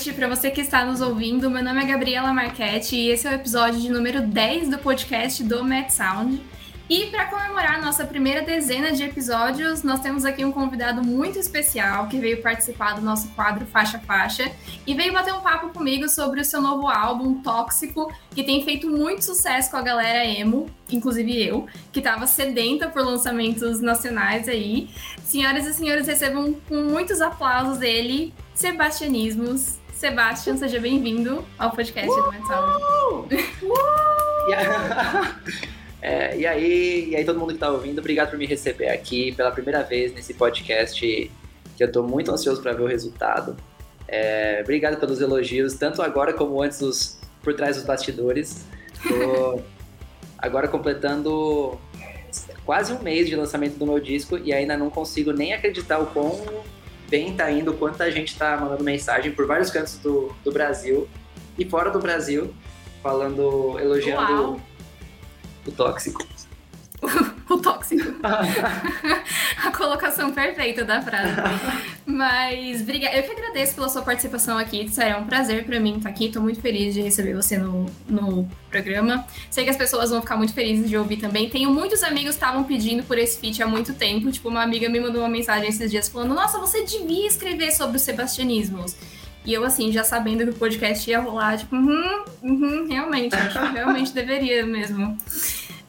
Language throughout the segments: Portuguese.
noite para você que está nos ouvindo. Meu nome é Gabriela Marchetti e esse é o episódio de número 10 do podcast do Met Sound. E para comemorar a nossa primeira dezena de episódios, nós temos aqui um convidado muito especial que veio participar do nosso quadro Faixa Faixa e veio bater um papo comigo sobre o seu novo álbum Tóxico, que tem feito muito sucesso com a galera emo, inclusive eu, que estava sedenta por lançamentos nacionais aí. Senhoras e senhores, recebam com muitos aplausos ele, Sebastianismos. Sebastian, seja bem-vindo ao podcast uh! do Metal. Uh! É, e, aí, e aí, todo mundo que está ouvindo, obrigado por me receber aqui pela primeira vez nesse podcast, que eu estou muito ansioso para ver o resultado. É, obrigado pelos elogios, tanto agora como antes dos, por trás dos bastidores. Tô agora completando quase um mês de lançamento do meu disco e ainda não consigo nem acreditar o quão bem tá indo, quanta gente tá mandando mensagem por vários cantos do, do Brasil e fora do Brasil, falando, elogiando Uau o tóxico. o tóxico. a colocação perfeita da frase. Mas, obrigada. Eu que agradeço pela sua participação aqui. Sério, é um prazer para mim estar aqui. Tô muito feliz de receber você no, no programa. Sei que as pessoas vão ficar muito felizes de ouvir também. Tenho muitos amigos que estavam pedindo por esse feat há muito tempo. Tipo, uma amiga me mandou uma mensagem esses dias falando: Nossa, você devia escrever sobre os sebastianismos. E eu, assim, já sabendo que o podcast ia rolar, tipo, uhum, uhum, realmente, acho que realmente deveria mesmo.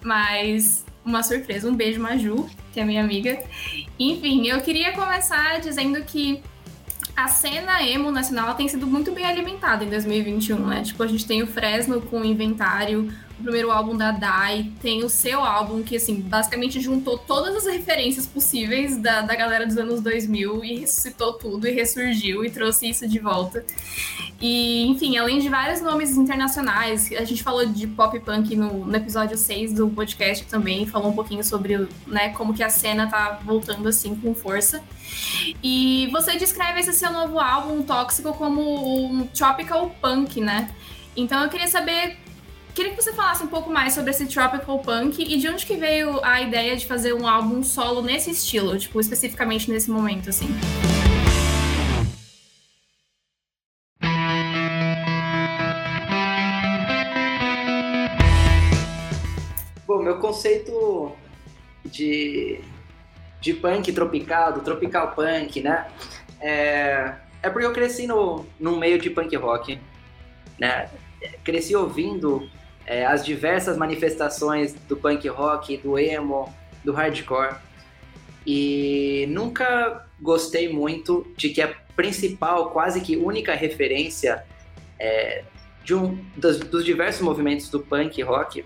Mas uma surpresa, um beijo, Maju, que é minha amiga. Enfim, eu queria começar dizendo que a cena emo nacional tem sido muito bem alimentada em 2021, né? Tipo, a gente tem o Fresno com o Inventário, primeiro álbum da Dai, tem o seu álbum que, assim, basicamente juntou todas as referências possíveis da, da galera dos anos 2000 e ressuscitou tudo e ressurgiu e trouxe isso de volta. E, enfim, além de vários nomes internacionais, a gente falou de pop punk no, no episódio 6 do podcast também, falou um pouquinho sobre, né, como que a cena tá voltando, assim, com força. E você descreve esse seu novo álbum, Tóxico, como um tropical punk, né? Então eu queria saber Queria que você falasse um pouco mais sobre esse tropical punk e de onde que veio a ideia de fazer um álbum solo nesse estilo, tipo, especificamente nesse momento, assim. Bom, meu conceito de, de punk tropical, do tropical punk, né? É, é porque eu cresci no, no meio de punk rock, né? Cresci ouvindo é, as diversas manifestações do punk rock, do emo, do hardcore. E nunca gostei muito de que a principal, quase que única referência é, de um dos, dos, diversos movimentos do punk rock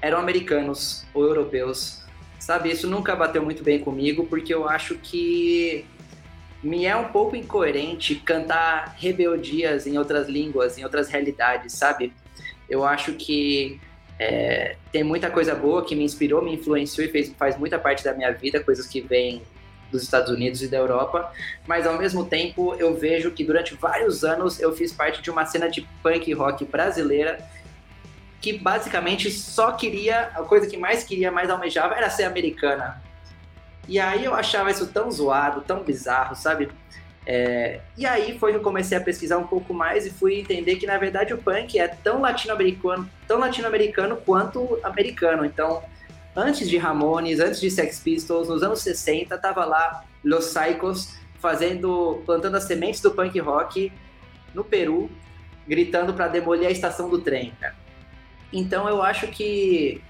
eram americanos ou europeus. Sabe, isso nunca bateu muito bem comigo, porque eu acho que me é um pouco incoerente cantar rebeldias em outras línguas, em outras realidades, sabe? Eu acho que é, tem muita coisa boa que me inspirou, me influenciou e fez, faz muita parte da minha vida, coisas que vêm dos Estados Unidos e da Europa, mas ao mesmo tempo eu vejo que durante vários anos eu fiz parte de uma cena de punk rock brasileira que basicamente só queria, a coisa que mais queria, mais almejava era ser americana. E aí eu achava isso tão zoado, tão bizarro, sabe? É, e aí foi que eu comecei a pesquisar um pouco mais e fui entender que na verdade o punk é tão latino-americano, tão latino-americano quanto americano. Então, antes de Ramones, antes de Sex Pistols, nos anos 60, tava lá Los Psychos fazendo, plantando as sementes do punk rock no Peru, gritando para demolir a estação do trem. Né? Então eu acho que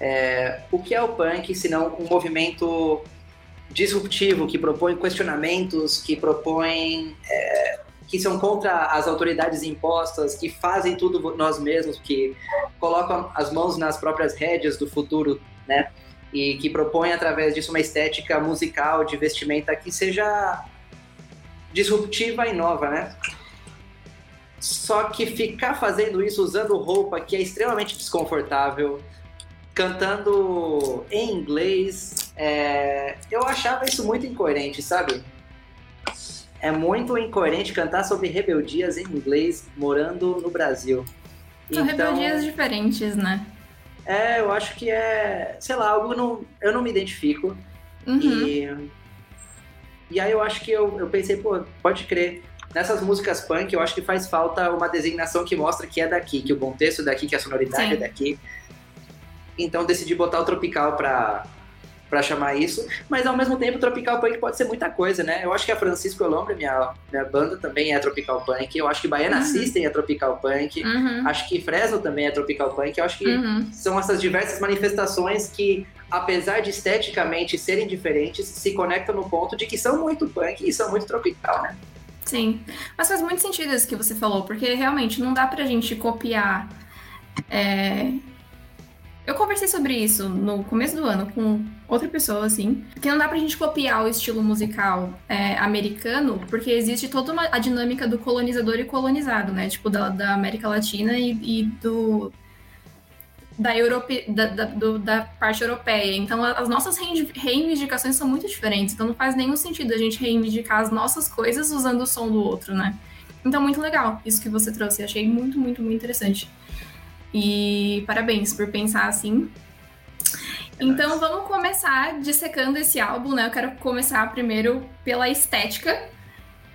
é, o que é o punk, se não um movimento disruptivo, que propõe questionamentos, que propõe. É, que são contra as autoridades impostas, que fazem tudo nós mesmos, que colocam as mãos nas próprias rédeas do futuro, né? E que propõem através disso uma estética musical de vestimenta que seja disruptiva e nova, né? Só que ficar fazendo isso usando roupa que é extremamente desconfortável, cantando em inglês. É... Eu achava isso muito incoerente, sabe? É muito incoerente cantar sobre rebeldias em inglês morando no Brasil. São então, rebeldias diferentes, né? É, eu acho que é, sei lá, algo não, eu não me identifico. Uhum. E, e aí eu acho que eu, eu pensei, pô, pode crer. nessas músicas punk, eu acho que faz falta uma designação que mostra que é daqui, que o contexto é daqui, que a sonoridade Sim. é daqui. Então decidi botar o tropical pra, para chamar isso, mas ao mesmo tempo tropical punk pode ser muita coisa, né? Eu acho que a Francisco Elombre, minha, minha banda, também é tropical punk. Eu acho que Baiana uhum. System é tropical punk. Uhum. Acho que Fresno também é tropical punk. Eu acho que uhum. são essas diversas manifestações que, apesar de esteticamente serem diferentes, se conectam no ponto de que são muito punk e são muito tropical, né? Sim, mas faz muito sentido isso que você falou, porque realmente não dá pra gente copiar é, eu conversei sobre isso no começo do ano com outra pessoa, assim, que não dá pra gente copiar o estilo musical é, americano, porque existe toda uma, a dinâmica do colonizador e colonizado, né? Tipo, da, da América Latina e, e do. Da, Europe, da, da, do, da parte europeia. Então, as nossas reivindicações são muito diferentes. Então, não faz nenhum sentido a gente reivindicar as nossas coisas usando o som do outro, né? Então, muito legal isso que você trouxe. Achei muito, muito, muito interessante. E parabéns por pensar assim. Então vamos começar dissecando esse álbum, né? Eu quero começar primeiro pela estética,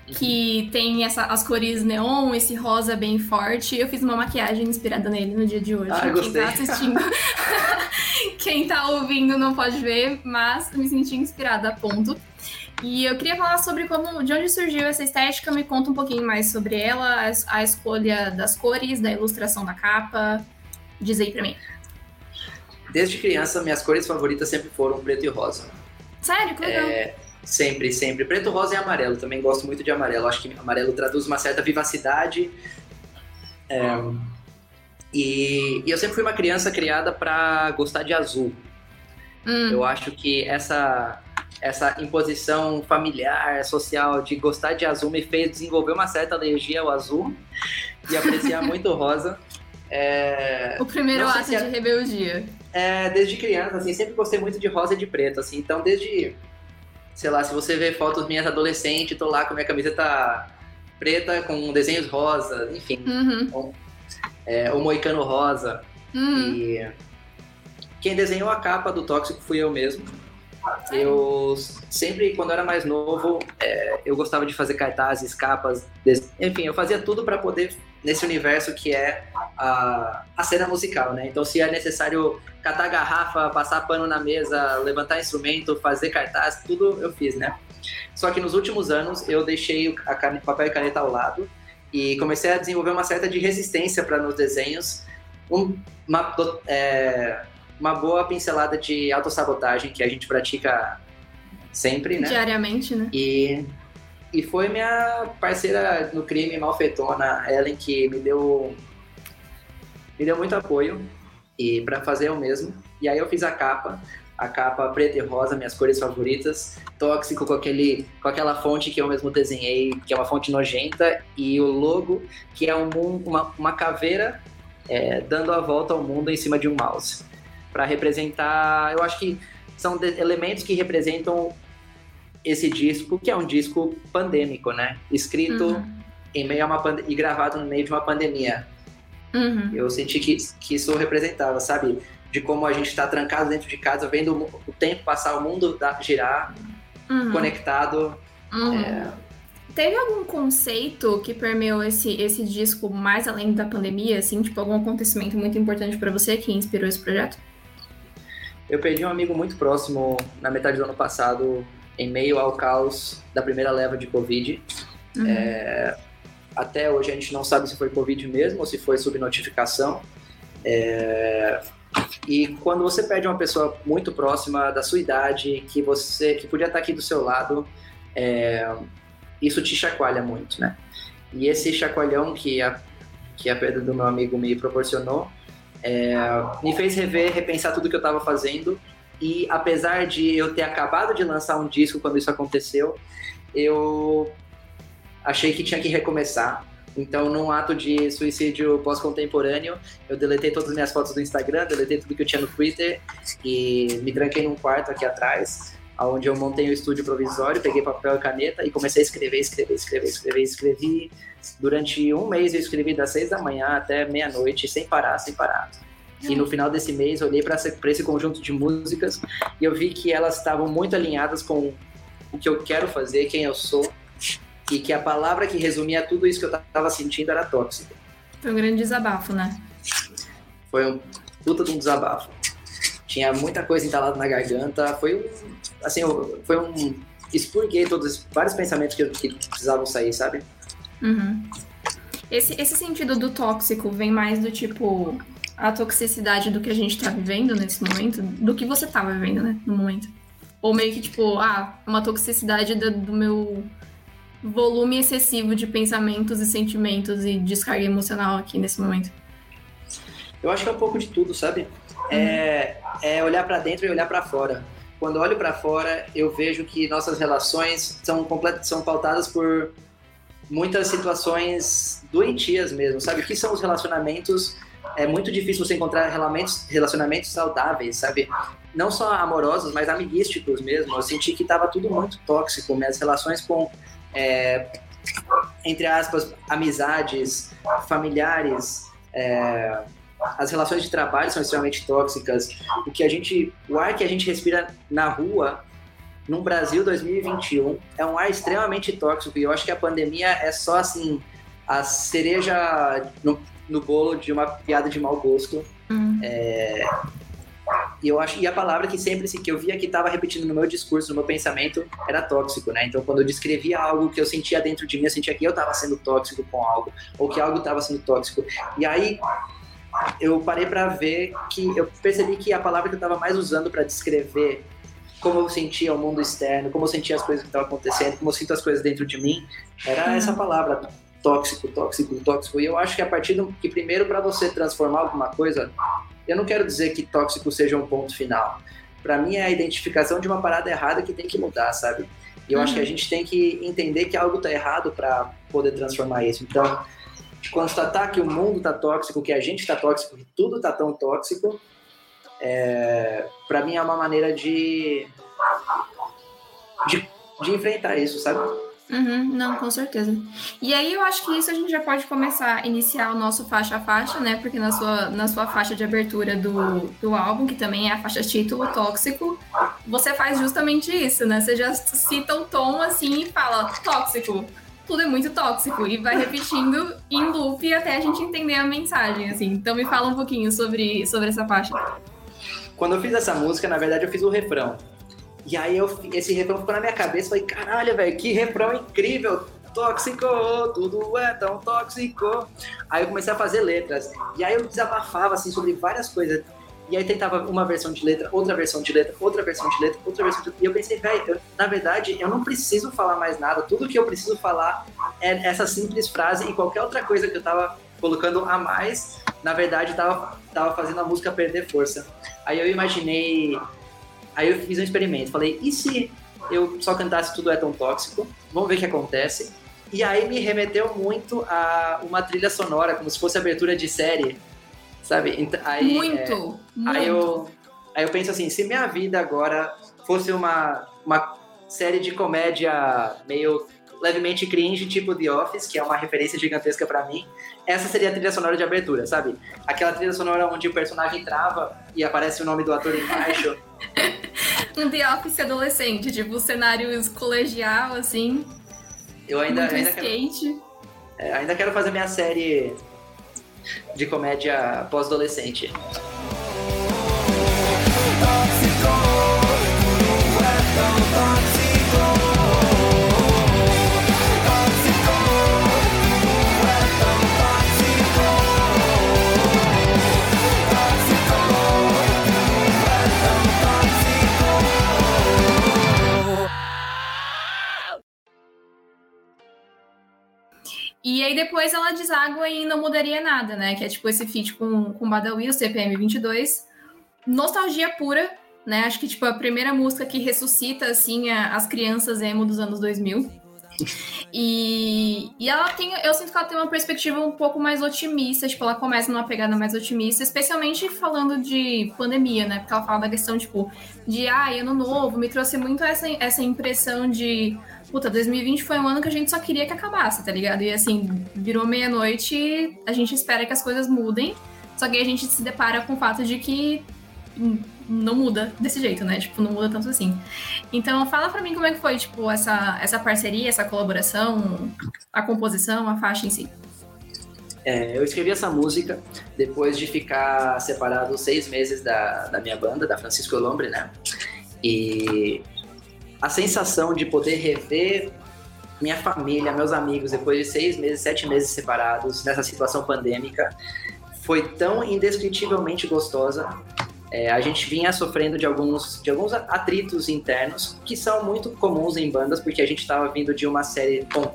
que tem essa, as cores neon, esse rosa bem forte. Eu fiz uma maquiagem inspirada nele no dia de hoje. Ah, Quem tá assistindo, quem tá ouvindo não pode ver, mas me senti inspirada a ponto. E eu queria falar sobre como, de onde surgiu essa estética. Me conta um pouquinho mais sobre ela, a, escolha das cores, da ilustração da capa. Diz aí pra mim. Desde criança, minhas cores favoritas sempre foram preto e rosa. Sério? Que legal. É, sempre, sempre. Preto, rosa e amarelo. Também gosto muito de amarelo. Acho que amarelo traduz uma certa vivacidade. É, e, e, eu sempre fui uma criança criada para gostar de azul. Hum. Eu acho que essa essa imposição familiar, social de gostar de azul me fez desenvolver uma certa alergia ao azul e apreciar muito o rosa. É... O primeiro ato de é... rebeldia. É, desde criança, assim, sempre gostei muito de rosa e de preto, assim, então desde, sei lá, se você vê fotos minhas adolescente, tô lá com minha camiseta preta com desenhos rosa, enfim, uhum. é, o moicano rosa, uhum. e quem desenhou a capa do Tóxico fui eu mesmo, eu sempre, quando eu era mais novo, é, eu gostava de fazer cartazes, capas, enfim, eu fazia tudo para poder nesse universo que é a, a cena musical, né? Então, se é necessário catar garrafa, passar pano na mesa, levantar instrumento, fazer cartaz, tudo eu fiz, né? Só que nos últimos anos eu deixei a papel e caneta ao lado e comecei a desenvolver uma certa de resistência para nos desenhos, um, uma, é, uma boa pincelada de autossabotagem que a gente pratica sempre, né? Diariamente, né? E, e foi minha parceira no crime malfeitona, Ellen, que me deu me deu muito apoio e para fazer o mesmo. E aí eu fiz a capa, a capa preta e rosa, minhas cores favoritas, tóxico com aquele com aquela fonte que eu mesmo desenhei, que é uma fonte nojenta, e o logo que é um, uma, uma caveira é, dando a volta ao mundo em cima de um mouse para representar. Eu acho que são elementos que representam esse disco, que é um disco pandêmico, né? Escrito uhum. em meio a uma e gravado no meio de uma pandemia. Uhum. Eu senti que, que isso representava, sabe? De como a gente está trancado dentro de casa, vendo o tempo passar, o mundo girar, uhum. conectado. Uhum. É... Teve algum conceito que permeou esse, esse disco mais além da pandemia, assim? Tipo, algum acontecimento muito importante para você que inspirou esse projeto? Eu perdi um amigo muito próximo na metade do ano passado, em meio ao caos da primeira leva de Covid. Uhum. É, até hoje a gente não sabe se foi Covid mesmo ou se foi subnotificação. É, e quando você perde uma pessoa muito próxima da sua idade, que você que podia estar aqui do seu lado, é, isso te chacoalha muito, né? E esse chacoalhão que a, que a perda do meu amigo me proporcionou é, me fez rever, repensar tudo que eu estava fazendo. E apesar de eu ter acabado de lançar um disco quando isso aconteceu, eu achei que tinha que recomeçar. Então, num ato de suicídio pós-contemporâneo, eu deletei todas as minhas fotos do Instagram, deletei tudo que eu tinha no Twitter e me tranquei num quarto aqui atrás, onde eu montei o um estúdio provisório, peguei papel e caneta e comecei a escrever, escrever, escrever, escrever, escrevi Durante um mês eu escrevi das seis da manhã até meia-noite, sem parar, sem parar. E no final desse mês eu olhei para esse conjunto de músicas e eu vi que elas estavam muito alinhadas com o que eu quero fazer, quem eu sou. e que a palavra que resumia tudo isso que eu tava sentindo era tóxico. Foi um grande desabafo, né? Foi um puta de um desabafo. Tinha muita coisa entalada na garganta, foi um, assim, foi um expurguei todos vários pensamentos que, que precisavam sair, sabe? Uhum. Esse, esse sentido do tóxico vem mais do tipo a toxicidade do que a gente tá vivendo nesse momento, do que você tava vivendo, né, no momento. Ou meio que tipo, ah, uma toxicidade do, do meu volume excessivo de pensamentos e sentimentos e descarga emocional aqui nesse momento. Eu acho que é um pouco de tudo, sabe? É, é olhar para dentro e olhar para fora. Quando olho para fora, eu vejo que nossas relações são complet... são pautadas por muitas situações doentias mesmo, sabe? O que são os relacionamentos? É muito difícil você encontrar relacionamentos, relacionamentos saudáveis, sabe? Não só amorosos, mas amiguísticos mesmo. Eu senti que estava tudo muito tóxico. Minhas relações com, é, entre aspas, amizades, familiares, é, as relações de trabalho são extremamente tóxicas. O que a gente, o ar que a gente respira na rua no Brasil 2021 é um ar extremamente tóxico e eu acho que a pandemia é só assim a cereja no, no bolo de uma piada de mau gosto. Uhum. É, e eu acho e a palavra que sempre que eu via que estava repetindo no meu discurso, no meu pensamento, era tóxico, né? Então quando eu descrevia algo que eu sentia dentro de mim, eu sentia que eu estava sendo tóxico com algo ou que algo estava sendo tóxico. E aí eu parei para ver que eu percebi que a palavra que eu estava mais usando para descrever como eu sentia o mundo externo, como eu sentia as coisas que estavam acontecendo, como eu sinto as coisas dentro de mim, era uhum. essa palavra tóxico, tóxico, tóxico. E eu acho que a partir do que primeiro para você transformar alguma coisa, eu não quero dizer que tóxico seja um ponto final. Para mim é a identificação de uma parada errada que tem que mudar, sabe? E eu uhum. acho que a uhum. gente tem que entender que algo está errado para poder transformar isso. Então, constatar que o mundo está tóxico, que a gente está tóxico, que tudo está tão tóxico, é, para mim é uma maneira de, de, de enfrentar isso, sabe? Uhum, não, com certeza. E aí eu acho que isso a gente já pode começar a iniciar o nosso faixa a faixa, né? Porque na sua, na sua faixa de abertura do, do álbum, que também é a faixa título tóxico, você faz justamente isso, né? Você já cita o tom assim e fala tóxico tudo é muito tóxico e vai repetindo em loop até a gente entender a mensagem, assim. Então me fala um pouquinho sobre, sobre essa faixa. Quando eu fiz essa música, na verdade eu fiz o refrão. E aí eu, esse refrão ficou na minha cabeça, falei, caralho, velho, que refrão incrível! Tóxico, tudo é tão tóxico. Aí eu comecei a fazer letras. E aí eu desabafava, assim, sobre várias coisas. E aí tentava uma versão de letra, outra versão de letra, outra versão de letra, outra versão de letra. E eu pensei, velho, na verdade, eu não preciso falar mais nada. Tudo que eu preciso falar é essa simples frase e qualquer outra coisa que eu tava colocando a mais, na verdade, tava, tava fazendo a música perder força. Aí eu imaginei. Aí eu fiz um experimento. Falei, e se eu só cantasse Tudo é Tão Tóxico? Vamos ver o que acontece. E aí me remeteu muito a uma trilha sonora, como se fosse abertura de série Sabe? Então, aí, muito, é, muito. Aí eu, aí eu penso assim, se minha vida agora fosse uma, uma série de comédia meio levemente cringe, tipo The Office, que é uma referência gigantesca para mim, essa seria a trilha sonora de abertura, sabe? Aquela trilha sonora onde o personagem trava e aparece o nome do ator embaixo. um The Office adolescente, tipo cenários colegial, assim. Eu ainda, ainda skate. Quero, é, ainda quero fazer minha série de comédia pós-adolescente. E aí depois ela deságua e não mudaria nada, né? Que é tipo esse feat com, com Badawi, o CPM 22. Nostalgia pura, né? Acho que tipo a primeira música que ressuscita assim a, as crianças emo dos anos 2000. E, e ela tem, eu sinto que ela tem uma perspectiva um pouco mais otimista, tipo, ela começa numa pegada mais otimista, especialmente falando de pandemia, né? Porque ela fala da questão, tipo, de ah, ano novo, me trouxe muito essa, essa impressão de puta, 2020 foi um ano que a gente só queria que acabasse, tá ligado? E assim, virou meia-noite, a gente espera que as coisas mudem, só que a gente se depara com o fato de que não muda desse jeito, né? Tipo, não muda tanto assim. Então, fala pra mim como é que foi, tipo, essa, essa parceria, essa colaboração, a composição, a faixa em si. É, eu escrevi essa música depois de ficar separado seis meses da, da minha banda, da Francisco Lombre, né? E a sensação de poder rever minha família, meus amigos, depois de seis meses, sete meses separados, nessa situação pandêmica, foi tão indescritivelmente gostosa. É, a gente vinha sofrendo de alguns, de alguns atritos internos que são muito comuns em bandas, porque a gente estava vindo de uma série com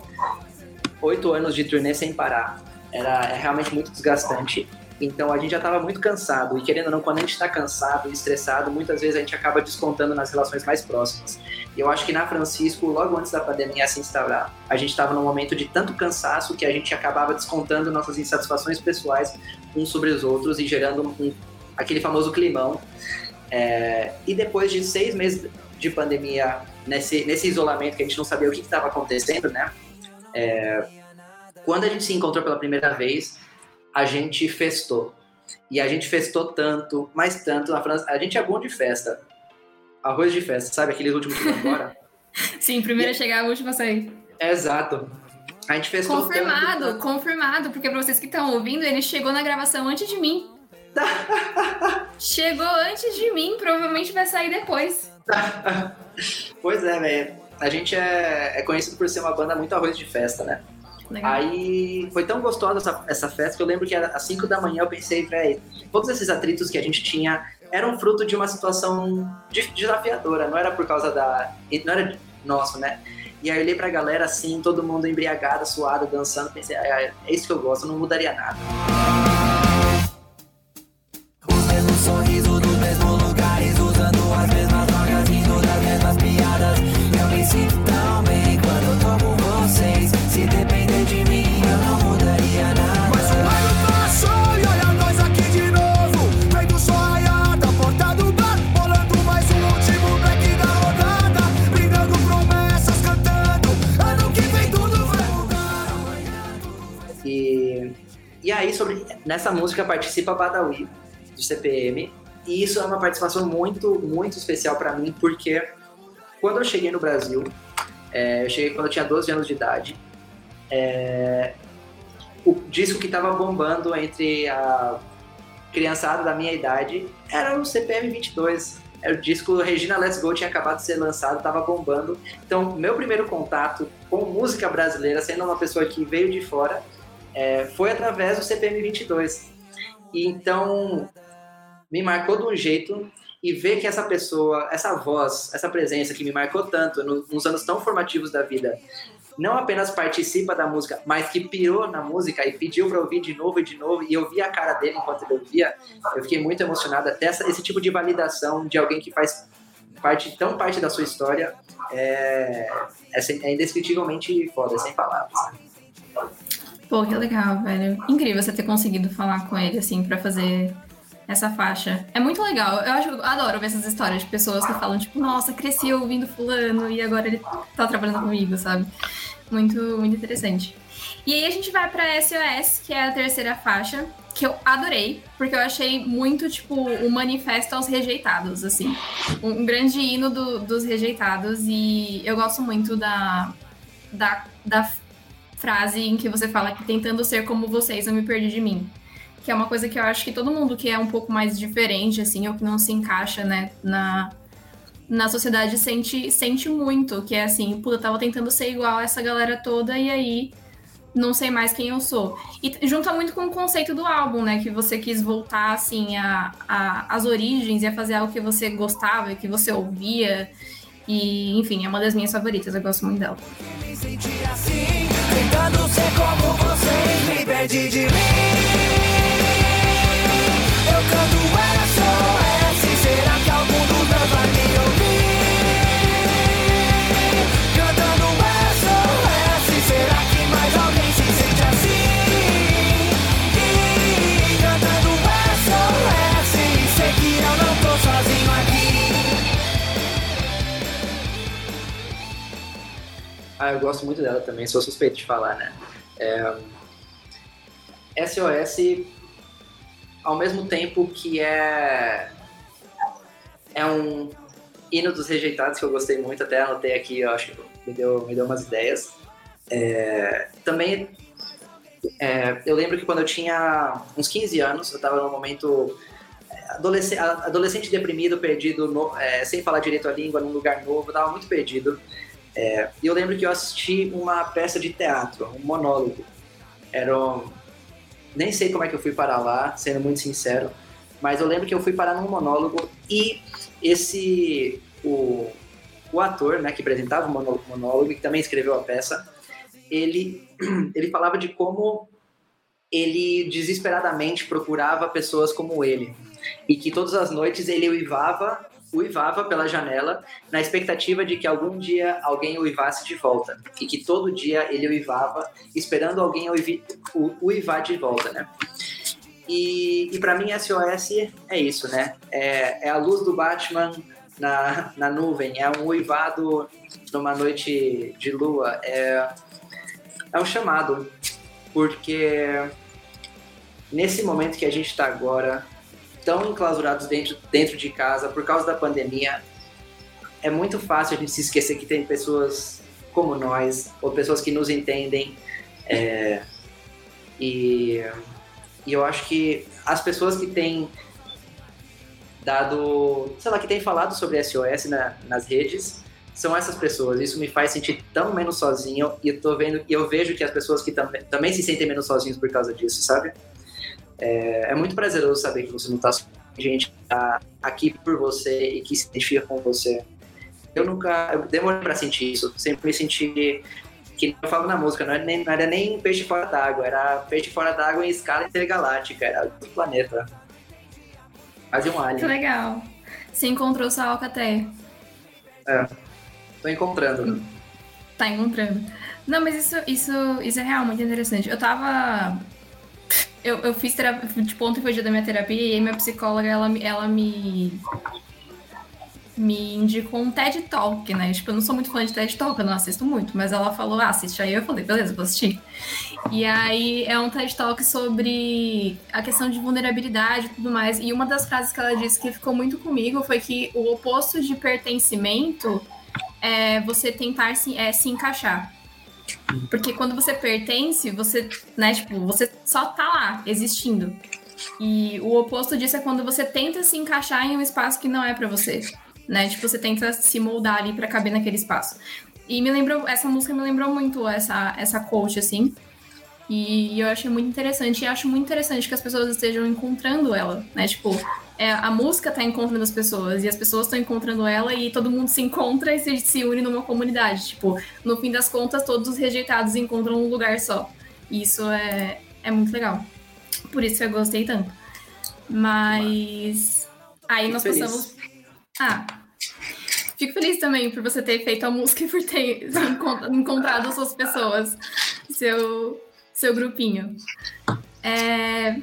oito anos de turnê sem parar. Era é realmente muito desgastante. Então a gente já estava muito cansado, e querendo ou não, quando a gente está cansado e estressado, muitas vezes a gente acaba descontando nas relações mais próximas. E eu acho que na Francisco, logo antes da pandemia se instaurar, a gente estava num momento de tanto cansaço que a gente acabava descontando nossas insatisfações pessoais uns sobre os outros e gerando um, aquele famoso climão. É, e depois de seis meses de pandemia, nesse, nesse isolamento que a gente não sabia o que estava acontecendo, né? É, quando a gente se encontrou pela primeira vez, a gente festou. E a gente festou tanto, mais tanto na França. A gente é bom de festa. Arroz de festa, sabe? Aqueles últimos que vão embora. Sim, primeiro a chegar, a última a sair. Exato. A gente festou Confirmado, tanto, confirmado. Porque pra vocês que estão ouvindo, ele chegou na gravação antes de mim. Chegou antes de mim, provavelmente vai sair depois. pois é, velho. A gente é, é conhecido por ser uma banda muito arroz de festa, né? Legal. Aí foi tão gostosa essa, essa festa que eu lembro que era às 5 da manhã eu pensei, velho, todos esses atritos que a gente tinha eram fruto de uma situação desafiadora, não era por causa da. Não era nosso, né? E aí eu olhei pra galera assim, todo mundo embriagado, suado, dançando, pensei, ah, é isso que eu gosto, não mudaria nada. Sorrisos dos mesmos lugares, usando as mesmas drogas, rindo das mesmas piadas. Eu me sinto tão bem quando eu tô com vocês. Se depender de mim, eu não mudaria nada. Mas o raio passou e olha nós aqui de novo. Vendo só raiada, porta do bar, bolando mais um último black da rodada. Brindando promessas, cantando. Ano que vem tudo vai mudar. E, e aí, sobre, nessa música participa Badawi, do CPM. E isso é uma participação muito, muito especial para mim, porque quando eu cheguei no Brasil, é, eu cheguei quando eu tinha 12 anos de idade, é, o disco que estava bombando entre a criançada da minha idade era o CPM 22. Era o disco Regina Let's Go tinha acabado de ser lançado, estava bombando. Então, meu primeiro contato com música brasileira, sendo uma pessoa que veio de fora, é, foi através do CPM 22. E então me marcou de um jeito e ver que essa pessoa, essa voz, essa presença que me marcou tanto nos anos tão formativos da vida, não apenas participa da música, mas que pirou na música e pediu para ouvir de novo e de novo, e eu vi a cara dele enquanto ele ouvia, eu fiquei muito emocionada. Dessa, esse tipo de validação de alguém que faz parte, tão parte da sua história, é, é, é indescritivelmente foda, sem palavras. Pô, que legal, velho. Incrível você ter conseguido falar com ele, assim, para fazer essa faixa. É muito legal. Eu acho, eu adoro ver essas histórias de pessoas que falam, tipo, nossa, cresci ouvindo fulano e agora ele tá trabalhando comigo, sabe? Muito, muito interessante. E aí a gente vai pra SOS, que é a terceira faixa, que eu adorei, porque eu achei muito, tipo, um manifesto aos rejeitados, assim. Um grande hino do, dos rejeitados e eu gosto muito da, da, da frase em que você fala que tentando ser como vocês, eu me perdi de mim que é uma coisa que eu acho que todo mundo que é um pouco mais diferente, assim, ou que não se encaixa, né, na, na sociedade sente, sente muito, que é assim, puta, eu tava tentando ser igual a essa galera toda e aí não sei mais quem eu sou. E junta muito com o conceito do álbum, né, que você quis voltar, assim, a, a, as origens e a fazer algo que você gostava, que você ouvia. E, enfim, é uma das minhas favoritas, eu gosto muito dela. Me assim, tentando ser como vocês, me perdi de mim. Ah, eu gosto muito dela também, sou suspeito de falar, né? É... SOS, ao mesmo tempo que é é um hino dos rejeitados que eu gostei muito, até anotei aqui, eu acho que me deu, me deu umas ideias. É, também é, eu lembro que quando eu tinha uns 15 anos, eu estava num momento é, adolescente, adolescente deprimido, perdido, no, é, sem falar direito a língua, num lugar novo, eu tava muito perdido. É, e eu lembro que eu assisti uma peça de teatro, um monólogo. Era um, nem sei como é que eu fui parar lá, sendo muito sincero, mas eu lembro que eu fui parar num monólogo e esse o, o ator, né, que apresentava o monólogo, monólogo, que também escreveu a peça, ele ele falava de como ele desesperadamente procurava pessoas como ele e que todas as noites ele uivava uivava pela janela na expectativa de que algum dia alguém uivasse de volta e que todo dia ele uivava esperando alguém uivar de volta, né? E, e para mim SOS é isso, né? É, é, a luz do Batman na, na nuvem, é um uivado numa noite de lua, é, é um chamado, porque nesse momento que a gente está agora, tão enclausurados dentro, dentro de casa por causa da pandemia, é muito fácil a gente se esquecer que tem pessoas como nós, ou pessoas que nos entendem. É, e, e eu acho que as pessoas que têm dado, sei lá, que têm falado sobre SOS na, nas redes, são essas pessoas. Isso me faz sentir tão menos sozinho e eu tô vendo eu vejo que as pessoas que tam, também se sentem menos sozinhos por causa disso, sabe? É, é muito prazeroso saber que você não tá gente tá aqui por você e que se identifica com você. Eu nunca eu demorei para sentir isso. Sempre me senti que eu falo na música, não era nem, não era nem peixe fora d'água, era peixe fora d'água em escala intergaláctica, era outro planeta. Quase um alien. Que legal. Você encontrou sua alcateia. É. Tô encontrando. Tá encontrando. Não, mas isso, isso, isso é real, muito interessante. Eu tava. Eu, eu fiz terapia. Tipo, ontem foi dia da minha terapia e aí minha psicóloga, ela, ela me. Me indicou um TED Talk, né? Tipo, eu não sou muito fã de TED Talk, eu não assisto muito, mas ela falou, ah, assiste aí. Eu falei, beleza, vou assistir. E aí é um TED Talk sobre a questão de vulnerabilidade e tudo mais. E uma das frases que ela disse que ficou muito comigo foi que o oposto de pertencimento é você tentar se, é, se encaixar. Porque quando você pertence, você, né, tipo, você só tá lá, existindo. E o oposto disso é quando você tenta se encaixar em um espaço que não é para você, né? Tipo, você tenta se moldar ali para caber naquele espaço. E me lembrou, essa música me lembrou muito essa essa coach assim. E eu achei muito interessante. E acho muito interessante que as pessoas estejam encontrando ela, né? Tipo, é, a música tá encontrando as pessoas e as pessoas estão encontrando ela e todo mundo se encontra e se, se une numa comunidade. Tipo, no fim das contas, todos os rejeitados encontram um lugar só. E isso é, é muito legal. Por isso eu gostei tanto. Mas. Aí nós feliz. passamos. Ah. Fico feliz também por você ter feito a música e por ter encontrado suas pessoas, seu, seu grupinho. É.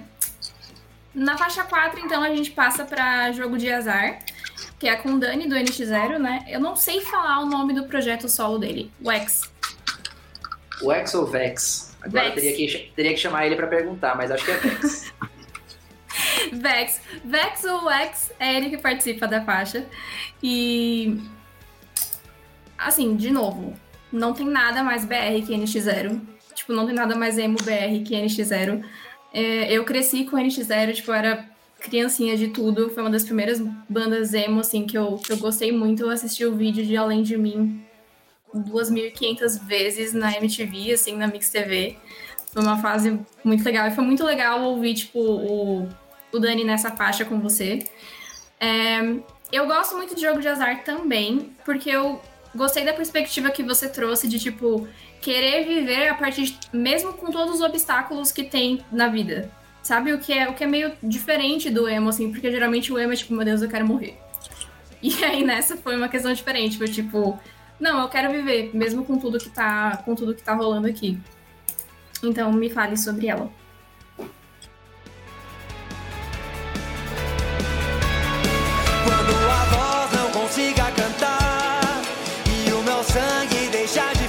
Na faixa 4, então, a gente passa para jogo de azar, que é com Dani do NX0, né? Eu não sei falar o nome do projeto solo dele. Wex. Wex ou Vex? Agora Vex. Teria, que, teria que chamar ele para perguntar, mas acho que é Vex. Vex. Vex ou Wex é ele que participa da faixa. E. Assim, de novo, não tem nada mais BR que NX0. Tipo, não tem nada mais emo BR que NX0. É, eu cresci com NX0, tipo, era criancinha de tudo. Foi uma das primeiras bandas emo, assim, que eu, que eu gostei muito. Eu assisti o vídeo de Além de Mim 2.500 vezes na MTV, assim, na Mix TV. Foi uma fase muito legal. E foi muito legal ouvir, tipo, o, o Dani nessa faixa com você. É, eu gosto muito de jogo de azar também, porque eu gostei da perspectiva que você trouxe de, tipo, querer viver a partir de, mesmo com todos os obstáculos que tem na vida. Sabe o que é o que é meio diferente do emo assim, porque geralmente o emo é tipo, meu Deus, eu quero morrer. E aí nessa foi uma questão diferente, foi tipo, não, eu quero viver, mesmo com tudo que tá, com tudo que tá rolando aqui. Então me fale sobre ela. Quando a voz não consiga cantar e o meu sangue deixar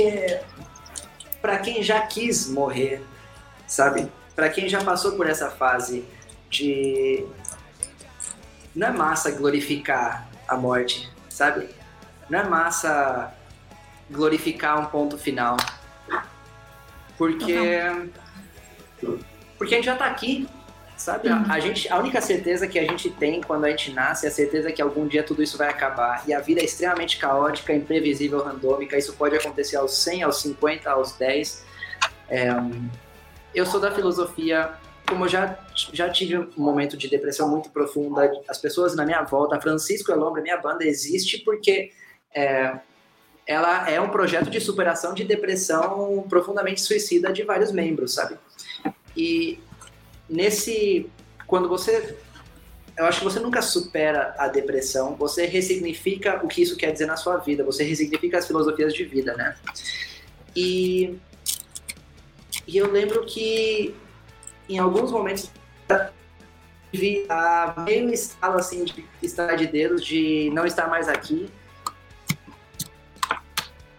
é porque para quem já quis morrer, sabe? Para quem já passou por essa fase de não é massa glorificar a morte, sabe? Não é massa glorificar um ponto final. Porque porque a gente já tá aqui, sabe? Uhum. A, gente, a única certeza que a gente tem quando a gente nasce é a certeza que algum dia tudo isso vai acabar. E a vida é extremamente caótica, imprevisível, randômica. Isso pode acontecer aos 100, aos 50, aos 10. É, eu sou da filosofia como eu já, já tive um momento de depressão muito profunda, as pessoas na minha volta, Francisco Elombra, minha banda, existe porque é, ela é um projeto de superação de depressão profundamente suicida de vários membros, sabe? E nesse. Quando você. Eu acho que você nunca supera a depressão, você ressignifica o que isso quer dizer na sua vida, você ressignifica as filosofias de vida, né? E. E eu lembro que em alguns momentos vi a meio estalo assim de estar de dedos, de não estar mais aqui.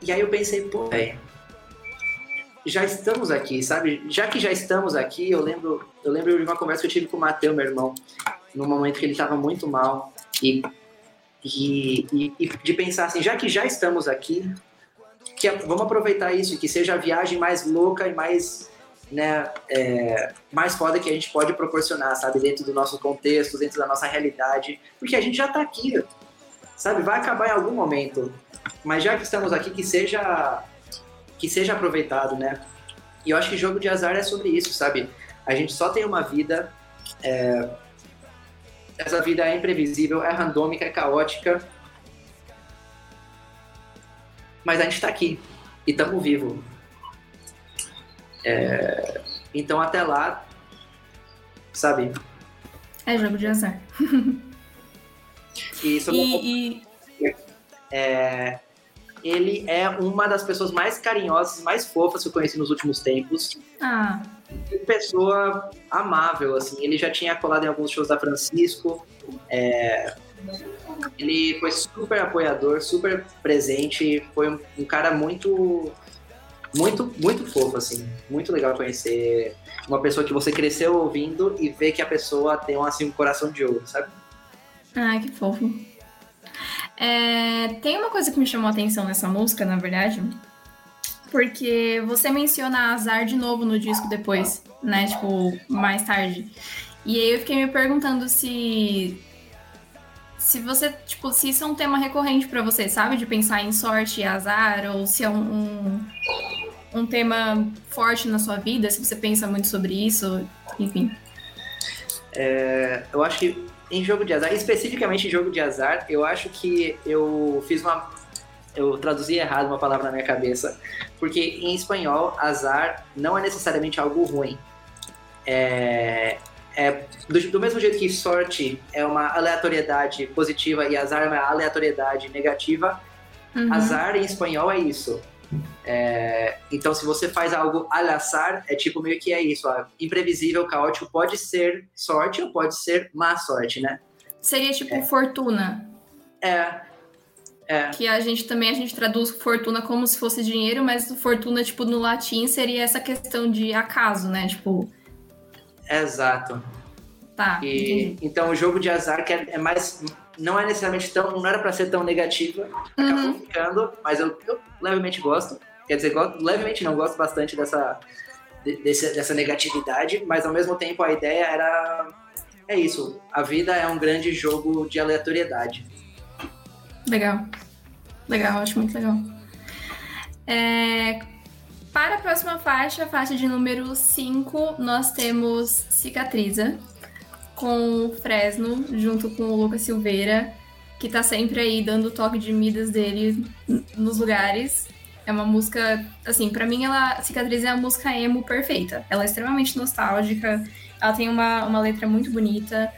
E aí eu pensei, pô, velho, já estamos aqui, sabe? Já que já estamos aqui, eu lembro, eu lembro de uma conversa que eu tive com o Matheus, meu irmão, num momento que ele estava muito mal e, e, e, de pensar assim, já que já estamos aqui, que vamos aproveitar isso, que seja a viagem mais louca e mais né, é, mais foda que a gente pode proporcionar, sabe, dentro do nosso contexto, dentro da nossa realidade, porque a gente já está aqui, sabe, vai acabar em algum momento, mas já que estamos aqui, que seja que seja aproveitado, né? E eu acho que jogo de azar é sobre isso, sabe? A gente só tem uma vida, é... essa vida é imprevisível, é randômica, é caótica, mas a gente está aqui e estamos vivos. É... Então até lá, sabe? É jogo de azar. e, sobre e, e... É, ele é uma das pessoas mais carinhosas, mais fofas que eu conheci nos últimos tempos. Ah. Pessoa amável, assim. Ele já tinha colado em alguns shows da Francisco. É... Ele foi super apoiador, super presente. Foi um, um, cara muito, muito, muito fofo, assim. Muito legal conhecer uma pessoa que você cresceu ouvindo e ver que a pessoa tem assim, um coração de ouro, sabe? Ah, que fofo. É, tem uma coisa que me chamou a atenção nessa música, na verdade, porque você menciona azar de novo no disco depois, né? Tipo, mais tarde. E aí eu fiquei me perguntando se. Se você, tipo, se isso é um tema recorrente para você, sabe? De pensar em sorte e azar, ou se é um, um, um tema forte na sua vida, se você pensa muito sobre isso, enfim. É, eu acho que em jogo de azar, especificamente em jogo de azar, eu acho que eu fiz uma. Eu traduzi errado uma palavra na minha cabeça, porque em espanhol, azar não é necessariamente algo ruim. É, é, do, do, mesmo jeito que sorte é uma aleatoriedade positiva e azar é uma aleatoriedade negativa, uhum. azar em espanhol é isso. É, então, se você faz algo al azar, é tipo meio que é isso. Ó, imprevisível, caótico, pode ser sorte ou pode ser má sorte, né? Seria tipo é. fortuna. É. É. Que a gente também a gente traduz fortuna como se fosse dinheiro, mas fortuna, tipo, no latim seria essa questão de acaso, né? Tipo. Exato. Tá. E, então o jogo de azar que é, é mais não é necessariamente tão. não era para ser tão negativa, acabou uhum. ficando, mas eu, eu, levemente gosto. Quer dizer, gosto, levemente não, gosto bastante dessa, desse, dessa negatividade, mas ao mesmo tempo a ideia era. É isso, a vida é um grande jogo de aleatoriedade. Legal. Legal, acho muito legal. É, para a próxima faixa, faixa de número 5, nós temos Cicatriza, com o Fresno, junto com o Lucas Silveira, que tá sempre aí dando o toque de Midas dele nos lugares. É uma música, assim, para mim ela Cicatriz é a música emo perfeita. Ela é extremamente nostálgica, ela tem uma, uma letra muito bonita.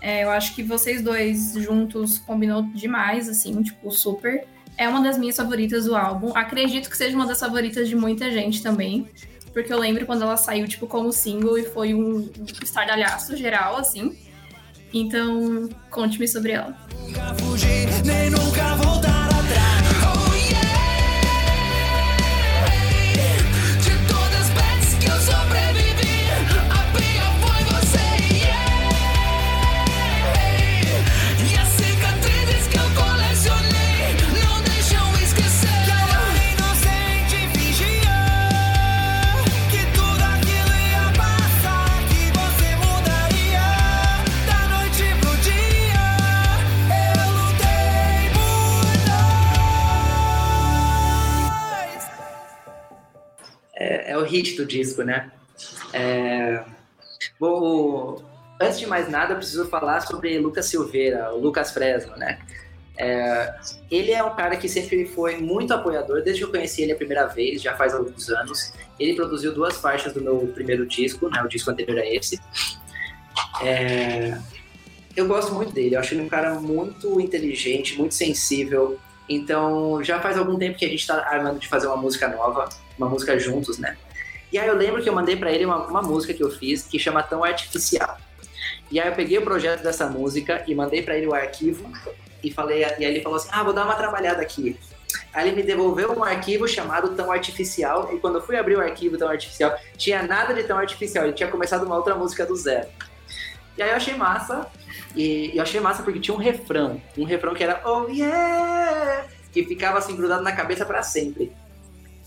É, eu acho que vocês dois juntos combinou demais, assim, tipo, super. É uma das minhas favoritas do álbum. Acredito que seja uma das favoritas de muita gente também porque eu lembro quando ela saiu, tipo, como single e foi um estardalhaço geral, assim. Então, conte-me sobre ela. Nunca fugir, nem nunca voltar atrás. Hit do disco, né? É... Bom, antes de mais nada, eu preciso falar sobre Lucas Silveira, o Lucas Fresno, né? É... Ele é um cara que sempre foi muito apoiador, desde que eu conheci ele a primeira vez, já faz alguns anos. Ele produziu duas faixas do meu primeiro disco, né? O disco anterior a esse. É... Eu gosto muito dele, eu acho ele um cara muito inteligente, muito sensível. Então, já faz algum tempo que a gente está armando de fazer uma música nova, uma música juntos, né? E aí eu lembro que eu mandei para ele uma, uma música que eu fiz que chama Tão Artificial. E aí eu peguei o projeto dessa música e mandei para ele o arquivo e falei, e aí ele falou assim: "Ah, vou dar uma trabalhada aqui". Aí ele me devolveu um arquivo chamado Tão Artificial, e quando eu fui abrir o arquivo Tão Artificial, tinha nada de Tão Artificial, ele tinha começado uma outra música do zero. E aí eu achei massa, e eu achei massa porque tinha um refrão, um refrão que era Oh yeah! Que ficava assim grudado na cabeça para sempre.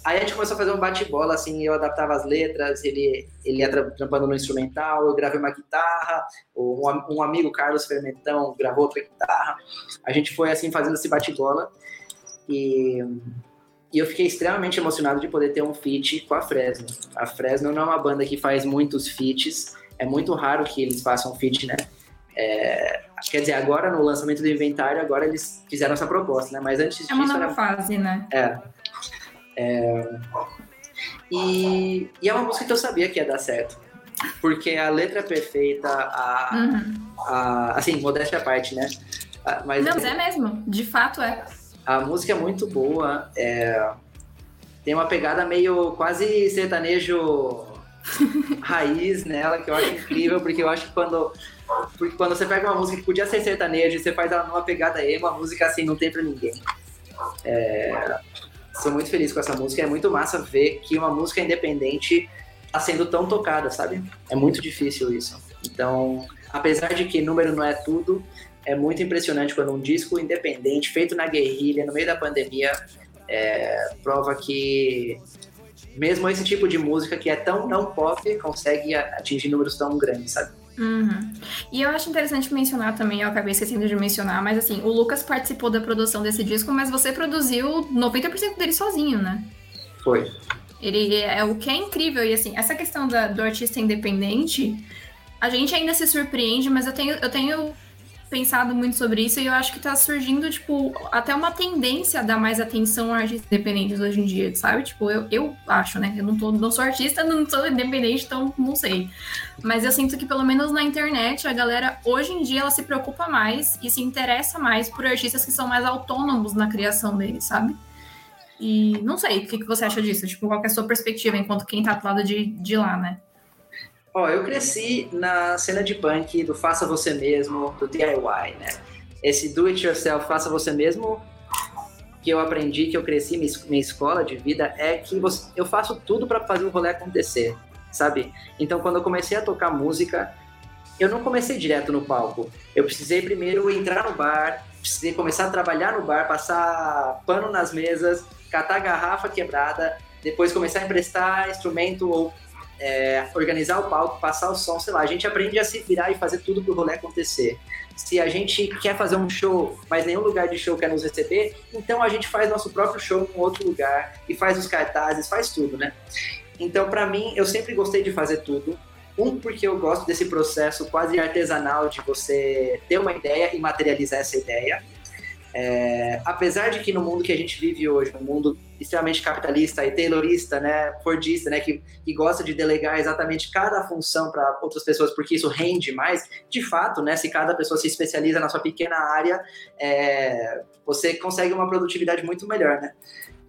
Aí a gente começou a fazer um bate-bola, assim, eu adaptava as letras, ele, ele ia trampando no instrumental, eu gravei uma guitarra, um, um amigo, Carlos Fermentão, gravou outra guitarra. A gente foi, assim, fazendo esse bate-bola e, e eu fiquei extremamente emocionado de poder ter um feat com a Fresno. A Fresno não é uma banda que faz muitos feats, é muito raro que eles façam feat, né? É, quer dizer, agora no lançamento do inventário, agora eles fizeram essa proposta, né? Mas antes disso. É uma nova era... fase, né? É. é... E, e, é uma música que eu sabia que ia dar certo. Porque a letra é perfeita, a, uhum. a assim, modéstia à parte, né? Mas, Não, mas é mesmo, de fato é. A música é muito boa, é... tem uma pegada meio quase sertanejo raiz nela, que eu acho incrível, porque eu acho que quando, porque quando você pega uma música que podia ser sertanejo e você faz ela numa pegada emo, a música assim não tem pra ninguém. É, sou muito feliz com essa música, é muito massa ver que uma música independente tá sendo tão tocada, sabe? É muito difícil isso. Então, apesar de que número não é tudo, é muito impressionante quando um disco independente, feito na guerrilha, no meio da pandemia, é, prova que mesmo esse tipo de música que é tão não pop consegue atingir números tão grandes, sabe? Uhum. E eu acho interessante mencionar também, eu acabei esquecendo de mencionar, mas assim, o Lucas participou da produção desse disco, mas você produziu 90% dele sozinho, né? Foi. Ele é o que é incrível, e assim, essa questão da, do artista independente, a gente ainda se surpreende, mas eu tenho, eu tenho pensado muito sobre isso e eu acho que tá surgindo, tipo, até uma tendência a dar mais atenção a artistas independentes hoje em dia, sabe? Tipo, eu, eu acho, né? Eu não, tô, não sou artista, não sou independente, então não sei. Mas eu sinto que, pelo menos na internet, a galera, hoje em dia, ela se preocupa mais e se interessa mais por artistas que são mais autônomos na criação deles, sabe? E não sei, o que, que você acha disso? Tipo, qual é a sua perspectiva enquanto quem tá do lado de, de lá, né? Ó, eu cresci na cena de punk do faça você mesmo, do DIY, né? Esse do it yourself, faça você mesmo, que eu aprendi, que eu cresci, minha, minha escola de vida, é que você, eu faço tudo para fazer o rolê acontecer, sabe? Então, quando eu comecei a tocar música, eu não comecei direto no palco. Eu precisei primeiro entrar no bar, precisei começar a trabalhar no bar, passar pano nas mesas, catar garrafa quebrada, depois começar a emprestar instrumento ou é, organizar o palco, passar o som, sei lá, a gente aprende a se virar e fazer tudo pro rolê acontecer. Se a gente quer fazer um show, mas nenhum lugar de show quer nos receber, então a gente faz nosso próprio show em outro lugar e faz os cartazes, faz tudo, né? Então, para mim, eu sempre gostei de fazer tudo. Um, porque eu gosto desse processo quase artesanal de você ter uma ideia e materializar essa ideia. É, apesar de que no mundo que a gente vive hoje, um mundo extremamente capitalista e taylorista, né, fordista, né, que, que gosta de delegar exatamente cada função para outras pessoas porque isso rende mais, de fato, né, se cada pessoa se especializa na sua pequena área, é, você consegue uma produtividade muito melhor, né?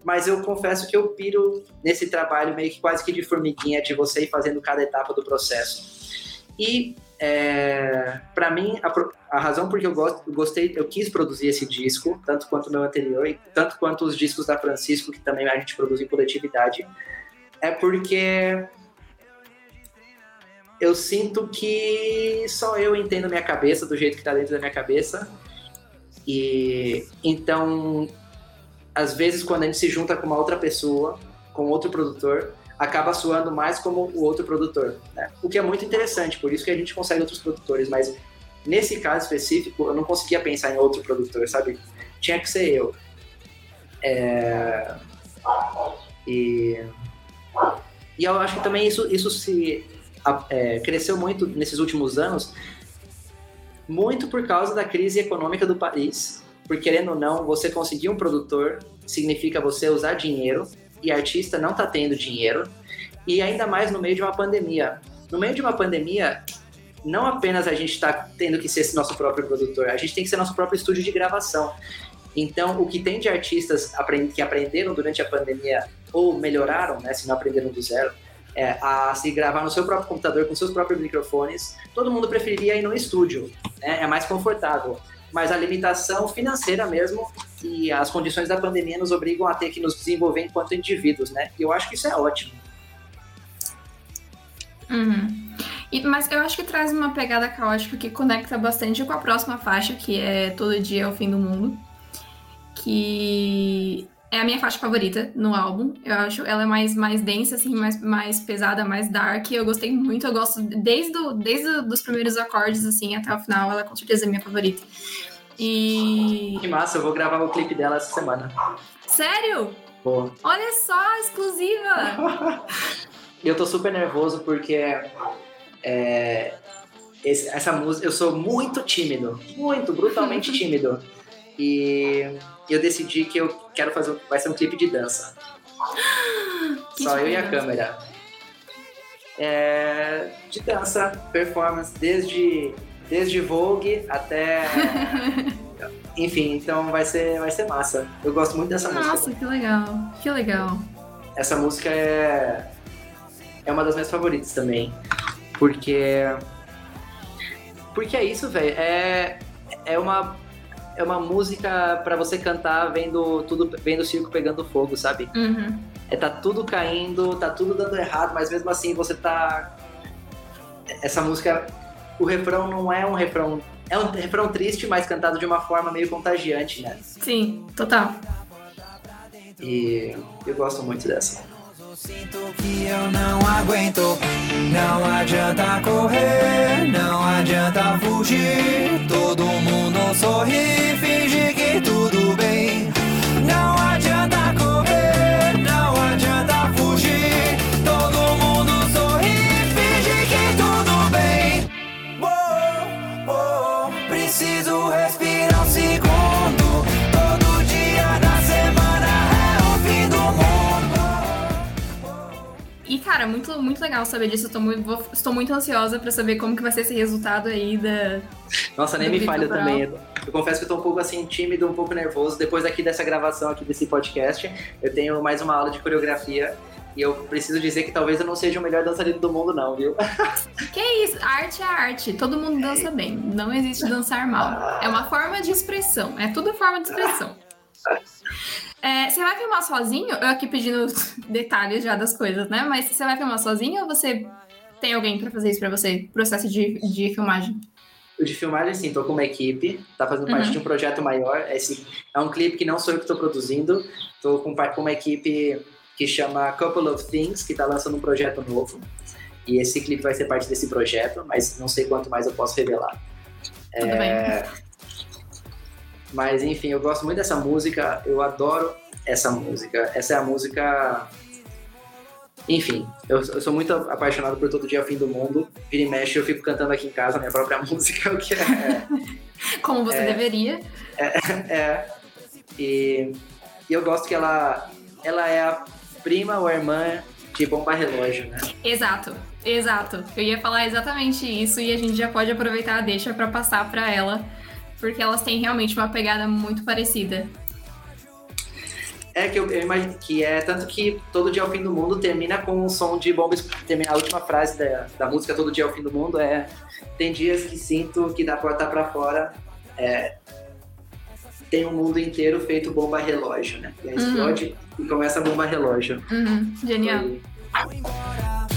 Mas eu confesso que eu piro nesse trabalho meio que quase que de formiguinha, de você ir fazendo cada etapa do processo. E é, para mim, a, a, razão porque eu gosto, gostei, eu quis produzir esse disco, tanto quanto o meu anterior, e tanto quanto os discos da Francisco, que também a gente produz em coletividade, é porque eu sinto que só eu entendo minha cabeça do jeito que tá dentro da minha cabeça. E então, às vezes, quando a gente se junta com uma outra pessoa, com outro produtor, acaba soando mais como o outro produtor, né? O que é muito interessante, por isso que a gente consegue outros produtores, mas nesse caso específico eu não conseguia pensar em outro produtor, sabe? Tinha que ser eu. É... E... E eu acho que também isso, isso se é, cresceu muito nesses últimos anos, muito por causa da crise econômica do país. Porque, querendo ou não, você conseguir um produtor significa você usar dinheiro, e artista não está tendo dinheiro, e ainda mais no meio de uma pandemia. No meio de uma pandemia, não apenas a gente está tendo que ser nosso próprio produtor, a gente tem que ser nosso próprio estúdio de gravação. Então, o que tem de artistas que aprenderam durante a pandemia ou melhoraram, né, se não aprenderam do zero, é, a se gravar no seu próprio computador com seus próprios microfones, todo mundo preferiria ir no estúdio, né, é mais confortável. Mas a limitação financeira mesmo e as condições da pandemia nos obrigam a ter que nos desenvolver enquanto indivíduos, né? E eu acho que isso é ótimo. Uhum. E, mas eu acho que traz uma pegada caótica que conecta bastante com a próxima faixa, que é Todo Dia é o Fim do Mundo. Que é a minha faixa favorita no álbum. Eu acho ela é mais, mais densa, assim, mais, mais pesada, mais dark. Eu gostei muito, eu gosto desde, o, desde os primeiros acordes, assim, até o final. Ela com certeza é minha favorita. E. Que massa, eu vou gravar o clipe dela essa semana. Sério? Pô. Olha só, exclusiva! eu tô super nervoso porque é, esse, essa música, eu sou muito tímido, muito, brutalmente tímido. E eu decidi que eu quero fazer, vai ser um clipe de dança. Que Só eu e a câmera. É, de dança, performance, desde, desde Vogue até. Enfim, então vai ser, vai ser massa. Eu gosto muito dessa Nossa, música. Nossa, que legal, que legal. Essa música é, é uma das minhas favoritas também. Porque. Porque é isso, velho. É, é uma. É uma música para você cantar vendo tudo, vendo o circo pegando fogo, sabe? Uhum. É, tá tudo caindo, tá tudo dando errado, mas mesmo assim você tá. Essa música. O refrão não é um refrão. É um refrão triste, mas cantado de uma forma meio contagiante, né? Sim, total. E eu gosto muito dessa. Sinto que eu não aguento. Não adianta correr, não adianta fugir. Todo mundo sorri, finge que cara, muito, muito legal saber disso. Tô muito, vou- estou muito ansiosa pra saber como que vai ser esse resultado aí da. Nossa, nem me falha também. Eu, eu confesso que eu tô um pouco assim, tímido, um pouco nervoso. Depois aqui dessa gravação aqui desse podcast, eu tenho mais uma aula de coreografia. E eu preciso dizer que talvez eu não seja o melhor dançarino do mundo, não, viu? Que isso? Arte é arte. Todo mundo dança bem. Não existe dançar mal. É uma forma de expressão. É tudo forma de expressão. É, você vai filmar sozinho? Eu aqui pedindo detalhes já das coisas, né? Mas você vai filmar sozinho ou você tem alguém pra fazer isso pra você? Processo de, de filmagem. O de filmagem, sim, tô com uma equipe, tá fazendo parte Uhum. de um projeto maior. Esse é um clipe que não sou eu que tô produzindo, tô com, com uma equipe que chama Couple of Things, que tá lançando um projeto novo. E esse clipe vai ser parte desse projeto, mas não sei quanto mais eu posso revelar. Tudo É, bem. Mas enfim, eu gosto muito dessa música, eu adoro essa música. Essa é a música. Enfim, eu, eu sou muito apaixonado por Todo Dia é o Fim do Mundo. Vira e mexe, eu fico cantando aqui em casa a minha própria música, o que é. Como você É. deveria. é e, e eu gosto que ela, ela é a prima ou a irmã de Bomba Relógio, né? Exato, exato. Eu ia falar exatamente isso e a gente já pode aproveitar a deixa pra passar pra ela, porque elas têm realmente uma pegada muito parecida. É que eu, eu imagino que é tanto que Todo Dia é o Fim do Mundo termina com um som de bomba. Termina, a última frase da, da música Todo Dia é o Fim do Mundo é Tem dias que sinto que da porta pra fora é, tem um mundo inteiro feito bomba relógio, né? E aí Uhum. explode e começa a bomba relógio. Uhum, genial. E-.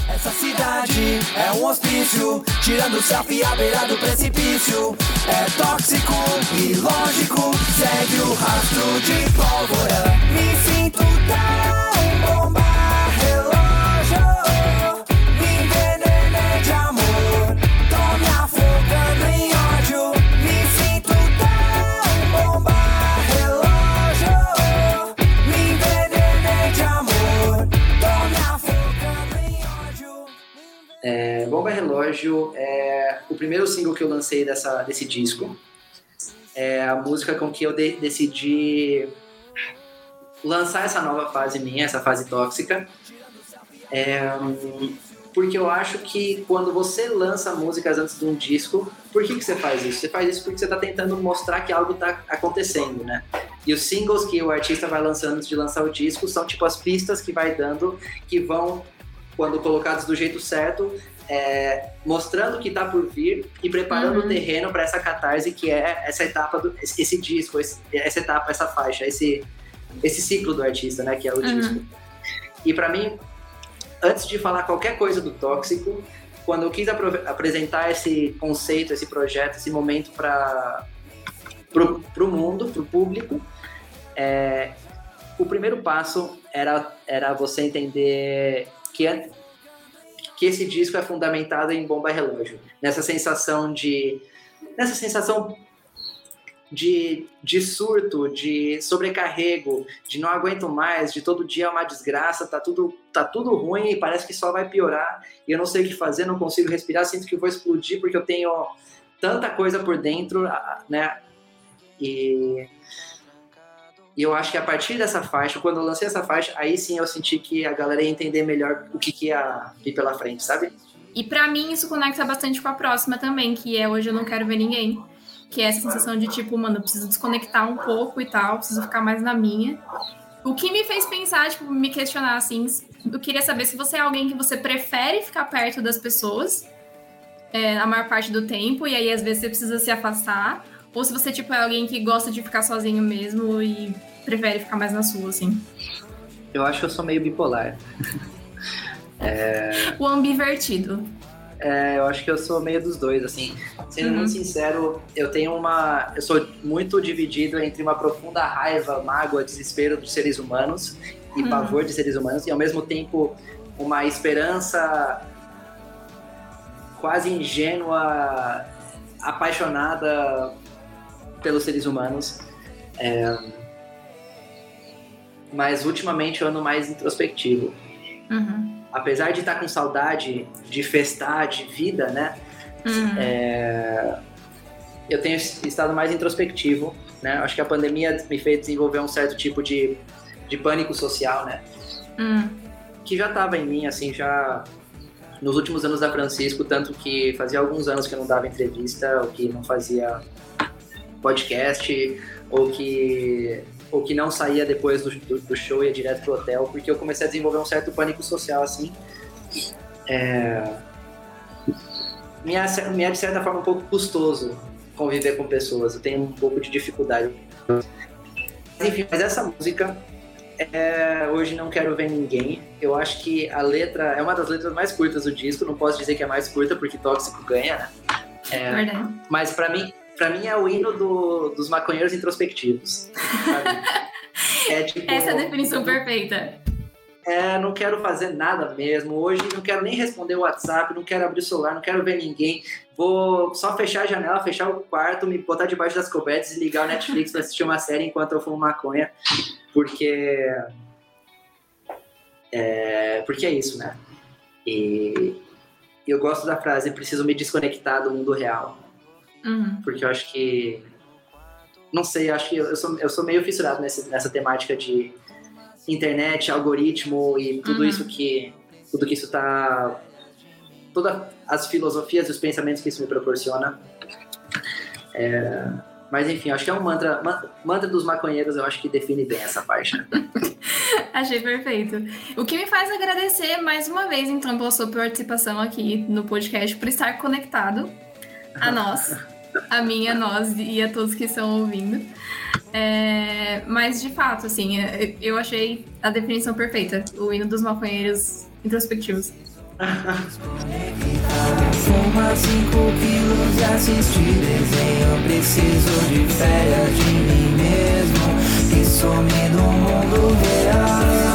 Essa cidade é um hospício, tirando selfie à beira do precipício. É tóxico e lógico, segue o rastro de pólvora. Me sinto tão Bomba Relógio é o primeiro single que eu lancei dessa, desse disco. É a música com que eu de decidi lançar essa nova fase minha, essa fase tóxica. É, porque eu acho que quando você lança músicas antes de um disco, por que, que você faz isso? Você faz isso porque você está tentando mostrar que algo está acontecendo, né? E os singles que o artista vai lançando antes de lançar o disco são tipo as pistas que vai dando, que vão, quando colocados do jeito certo, é, mostrando que está por vir e preparando uhum. o terreno para essa catarse que é essa etapa do esse, disco, esse, essa etapa, essa faixa, esse esse ciclo do artista, né, que é o uhum. disco. E para mim, antes de falar qualquer coisa do tóxico, quando eu quis apresentar esse conceito, esse projeto, esse momento para o mundo, para o público, é, o primeiro passo era, era você entender que, que esse disco é fundamentado em bomba relógio, nessa sensação de nessa sensação de, de surto, de sobrecarrego, de não aguento mais, de todo dia é uma desgraça, tá tudo, tá tudo ruim e parece que só vai piorar e eu não sei o que fazer, não consigo respirar, sinto que vou explodir porque eu tenho tanta coisa por dentro, né? E, e eu acho que a partir dessa faixa, quando eu lancei essa faixa, aí sim eu senti que a galera ia entender melhor o que, que ia vir pela frente, sabe? E para mim isso conecta bastante com a próxima também, que é Hoje Eu Não Quero Ver Ninguém que é essa sensação de tipo, mano, eu preciso desconectar um pouco e tal, preciso ficar mais na minha. O que me fez pensar, tipo, me questionar assim, eu queria saber se você é alguém que você prefere ficar perto das pessoas é, a maior parte do tempo, e aí às vezes você precisa se afastar, ou se você, tipo, é alguém que gosta de ficar sozinho mesmo e prefere ficar mais na sua, assim. Eu acho que eu sou meio bipolar. é... O ambivertido. É, eu acho que eu sou meio dos dois, assim. Sendo uhum. muito sincero, eu tenho uma. Eu sou muito dividido entre uma profunda raiva, mágoa, desespero dos seres humanos e uhum. pavor de seres humanos, e ao mesmo tempo uma esperança quase ingênua, apaixonada pelos seres humanos. É... Mas ultimamente eu ando mais introspectivo. Uhum apesar de estar com saudade de festar, de vida, né? Uhum. É, eu tenho estado mais introspectivo, né? Acho que a pandemia me fez desenvolver um certo tipo de, de pânico social, né? Uhum. Que já estava em mim, assim, já nos últimos anos da Francisco, tanto que fazia alguns anos que eu não dava entrevista, ou que não fazia podcast, ou que ou que não saía depois do, do, do, show e ia direto pro hotel, porque eu comecei a desenvolver um certo pânico social, assim. É... Me, é, me é, de certa forma, um pouco custoso conviver com pessoas, eu tenho um pouco de dificuldade. Enfim, mas essa música, é... hoje não quero ver ninguém. Eu acho que a letra é uma das letras mais curtas do disco, não posso dizer que é mais curta, porque Tóxico ganha, né? É... Mas para mim, Pra mim é o hino do, dos maconheiros introspectivos. é, tipo, Essa é a definição perfeita. É, não quero fazer nada mesmo. Hoje não quero nem responder o WhatsApp, não quero abrir o celular, não quero ver ninguém. Vou só fechar a janela, fechar o quarto, me botar debaixo das cobertas e ligar o Netflix para assistir uma série enquanto eu fumo maconha. Porque. É, porque é isso, né? E eu gosto da frase: preciso me desconectar do mundo real. Uhum. Porque eu acho que. Não sei, acho que eu sou, eu sou meio fissurado nessa, nessa temática de internet, algoritmo e tudo uhum. isso que. Tudo que isso tá. Todas as filosofias e os pensamentos que isso me proporciona. É, mas enfim, acho que é um mantra. Mantra dos maconheiros, eu acho que define bem essa parte. Achei perfeito. O que me faz agradecer mais uma vez, então, pela sua participação aqui no podcast, por estar conectado a nós, a mim, a nós e a todos que estão ouvindo. É, mas de fato, assim, é, eu achei a definição perfeita, o hino dos maconheiros introspectivos. Fuma 5 quilos e desenho. Preciso de férias de mim mesmo. E some do mundo real.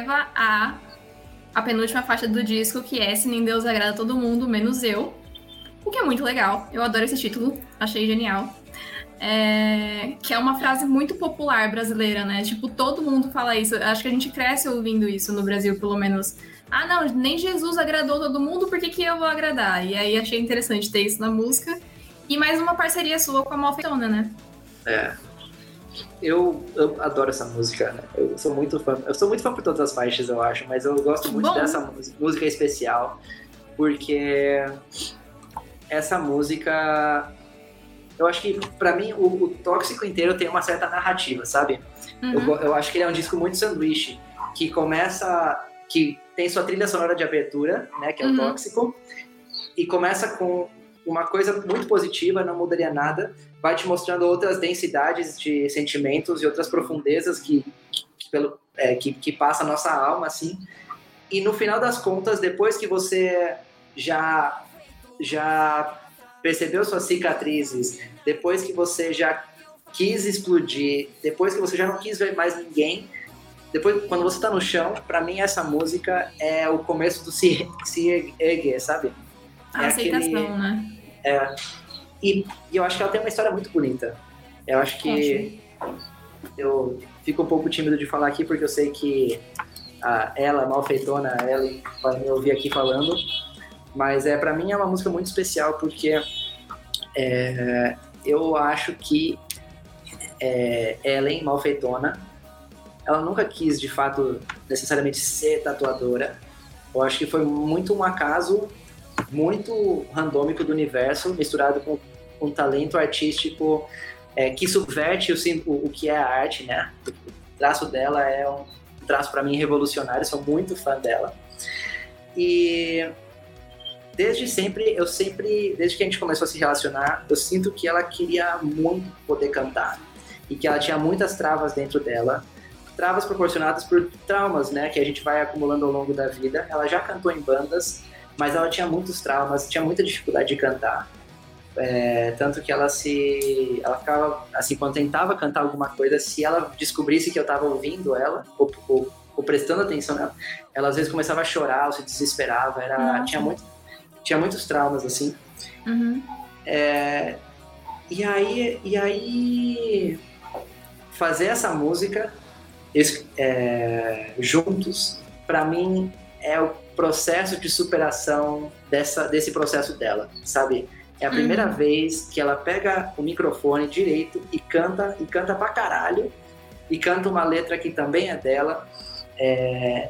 Leva a a penúltima faixa do disco, que é Se Nem Deus Agrada Todo Mundo, Menos Eu. O que é muito legal. Eu adoro esse título, achei genial. É, que é uma frase muito popular brasileira, né? Tipo, todo mundo fala isso. Acho que a gente cresce ouvindo isso no Brasil, pelo menos. Ah, não, nem Jesus agradou todo mundo, por que, que eu vou agradar? E aí achei interessante ter isso na música. E mais uma parceria sua com a Malfeitona, né? É. Eu, eu adoro essa música, né? Eu sou muito fã. Eu sou muito fã por todas as faixas, eu acho, mas eu gosto muito Bom. dessa música especial, porque essa música. Eu acho que, pra mim, o, o Tóxico inteiro tem uma certa narrativa, sabe? Eu, Uhum. go- eu acho que ele é um disco muito sanduíche, que começa. que tem sua trilha sonora de abertura, né? Que é o Uhum. Tóxico, e começa com uma coisa muito positiva, não mudaria nada, vai te mostrando outras densidades de sentimentos e outras profundezas que, que, pelo, é, que, que passa a nossa alma, assim. E no final das contas, depois que você já, já percebeu suas cicatrizes, depois que você já quis explodir, depois que você já não quis ver mais ninguém, depois quando você tá no chão, pra mim essa música é o começo do se, se erguer, sabe? A é aceitação, aquele- né? E, e eu acho que ela tem uma história muito bonita. Eu acho que eu fico um pouco tímido de falar aqui porque eu sei que a, ela, malfeitona, ela vai me ouvir aqui falando. Mas é para mim é uma música muito especial porque é, eu acho que é, Ellen, malfeitona, ela nunca quis de fato necessariamente ser tatuadora. Eu acho que foi muito um acaso muito randômico do universo misturado com um talento artístico é, que subverte o, o, o que é a arte, né? O traço dela é um traço para mim revolucionário, sou muito fã dela. E desde sempre, eu sempre, desde que a gente começou a se relacionar, eu sinto que ela queria muito poder cantar e que ela tinha muitas travas dentro dela, travas proporcionadas por traumas, né, que a gente vai acumulando ao longo da vida. Ela já cantou em bandas, mas ela tinha muitos traumas, tinha muita dificuldade de cantar. É, tanto que ela se. Ela ficava. Assim, quando tentava cantar alguma coisa, se ela descobrisse que eu tava ouvindo ela, ou, ou- ou prestando atenção nela, ela às vezes começava a chorar ou se desesperava. Era, Nossa. tinha, muito, tinha muitos traumas, assim. Uhum. É, e aí, e aí fazer essa música é, juntos, para mim é o processo de superação dessa, desse processo dela, sabe? É a primeira Uhum. vez que ela pega o microfone direito e canta e canta pra caralho e canta uma letra que também é dela, é,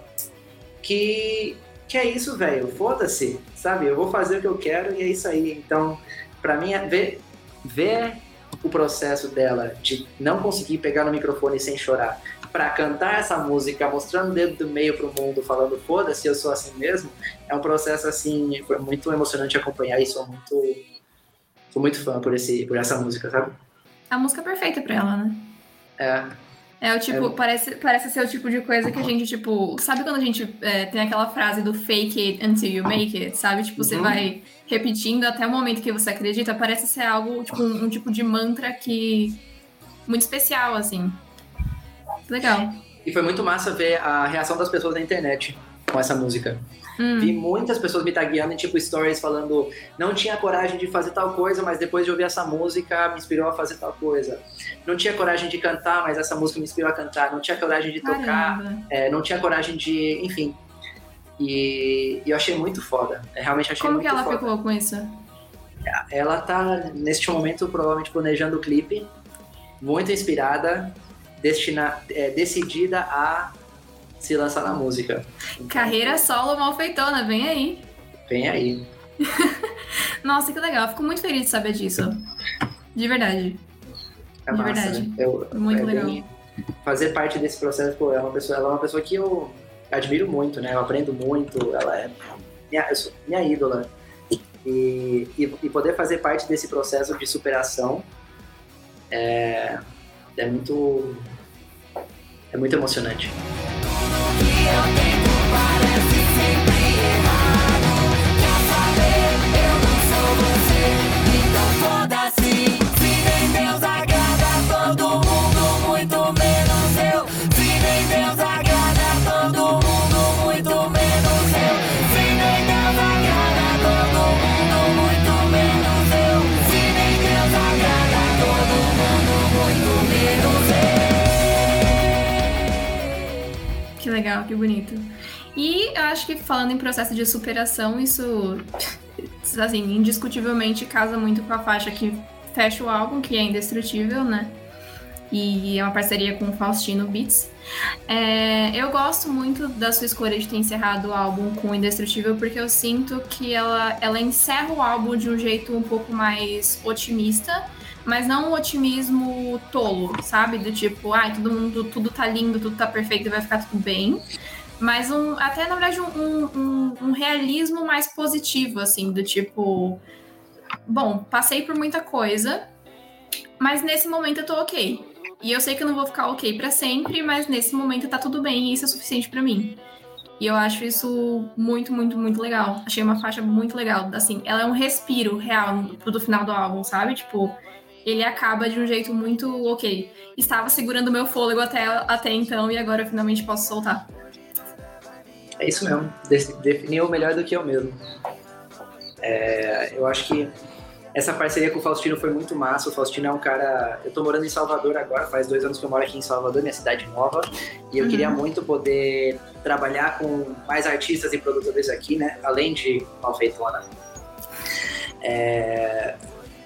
que que é isso, velho. Foda-se, sabe? Eu vou fazer o que eu quero e é isso aí. Então, pra mim, é ver, ver o processo dela de não conseguir pegar no microfone sem chorar, pra cantar essa música, mostrando o dedo do meio pro mundo, falando foda-se, eu sou assim mesmo, é um processo assim, foi muito emocionante acompanhar e sou muito, sou muito fã por, esse, por essa música, sabe? A música perfeita pra ela, né? É, É o tipo, É. parece, parece ser o tipo de coisa que a gente, tipo, sabe quando a gente é, tem aquela frase do fake it until you make it, sabe? Tipo, você Uhum. vai repetindo até o momento que você acredita, parece ser algo, tipo, um, um tipo de mantra que. muito especial, assim. Legal. e foi muito massa ver a reação das pessoas na internet com essa música. Hum, Vi muitas pessoas me tagueando em tipo stories falando não tinha coragem de fazer tal coisa, mas depois de ouvir essa música me inspirou a fazer tal coisa. Não tinha coragem de cantar, mas essa música me inspirou a cantar. Não tinha coragem de tocar, é, não tinha coragem de, enfim. E, e eu achei muito foda. Eu realmente achei Como muito que ela foda. ficou com isso? Ela tá neste momento provavelmente planejando o clipe, muito inspirada, destina, é, decidida a se lançar na música. Carreira solo malfeitona, vem aí. Vem aí. Nossa, que legal. Fico muito feliz de saber disso. De verdade. É De massa, verdade. né? Eu- Muito é legal. bem- fazer parte desse processo, pô, é uma pessoa, ela é uma pessoa que eu admiro muito, né? Eu aprendo muito, ela é minha, minha ídola. E, e, e poder fazer parte desse processo de superação é, é muito é muito emocionante. Que falando em processo de superação, isso, assim, indiscutivelmente casa muito com a faixa que fecha o álbum, que é Indestrutível, né? E é uma parceria com o Faustino Beats. É, eu gosto muito da sua escolha de ter encerrado o álbum com Indestrutível, porque eu sinto que ela, ela encerra o álbum de um jeito um pouco mais otimista, mas não um otimismo tolo, sabe? Do tipo, ai, todo mundo, tudo tá lindo, tudo tá perfeito, vai ficar tudo bem. Mas um, até, na verdade, um, um, um realismo mais positivo, assim, do tipo. Bom, passei por muita coisa, mas nesse momento eu tô ok. E eu sei que eu não vou ficar ok para sempre, mas nesse momento tá tudo bem e isso é suficiente para mim. E eu acho isso muito, muito, muito legal. Achei uma faixa muito legal. Assim, ela é um respiro real do final do álbum, sabe? Tipo, ele acaba de um jeito muito ok. Estava segurando meu fôlego até, até então e agora eu finalmente posso soltar. É isso mesmo. Definiu melhor do que eu mesmo. É, eu acho que essa parceria com o Faustino foi muito massa. O Faustino é um cara. Eu tô morando em Salvador agora, faz dois anos que eu moro aqui em Salvador, minha cidade nova. E eu uhum. queria muito poder trabalhar com mais artistas e produtores aqui, né? Além de Malfeitona. É...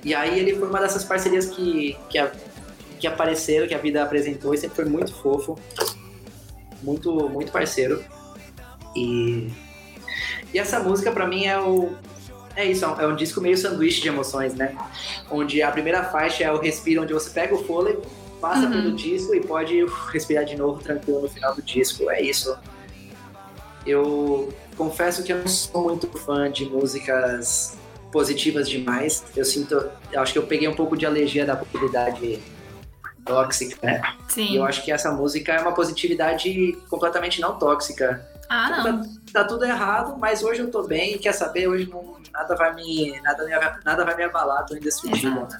E aí ele foi uma dessas parcerias que, que, a, que apareceram, que a vida apresentou, e sempre foi muito fofo. Muito, muito parceiro. E, e essa música, para mim, é o, é isso, é um disco meio sanduíche de emoções, né? Onde a primeira faixa é o respiro, onde você pega o fôlego, passa uhum. pelo disco e pode respirar de novo tranquilo no final do disco. É isso. Eu confesso que eu não sou muito fã de músicas positivas demais. Eu sinto, eu acho que eu peguei um pouco de alergia da positividade tóxica, né? Sim. E eu acho que essa música é uma positividade completamente não tóxica. Ah, não. Tá, tá, tudo errado, mas hoje eu tô bem, quer saber, hoje não, nada vai me. Nada, nada vai me abalar, tô indestrutível, né?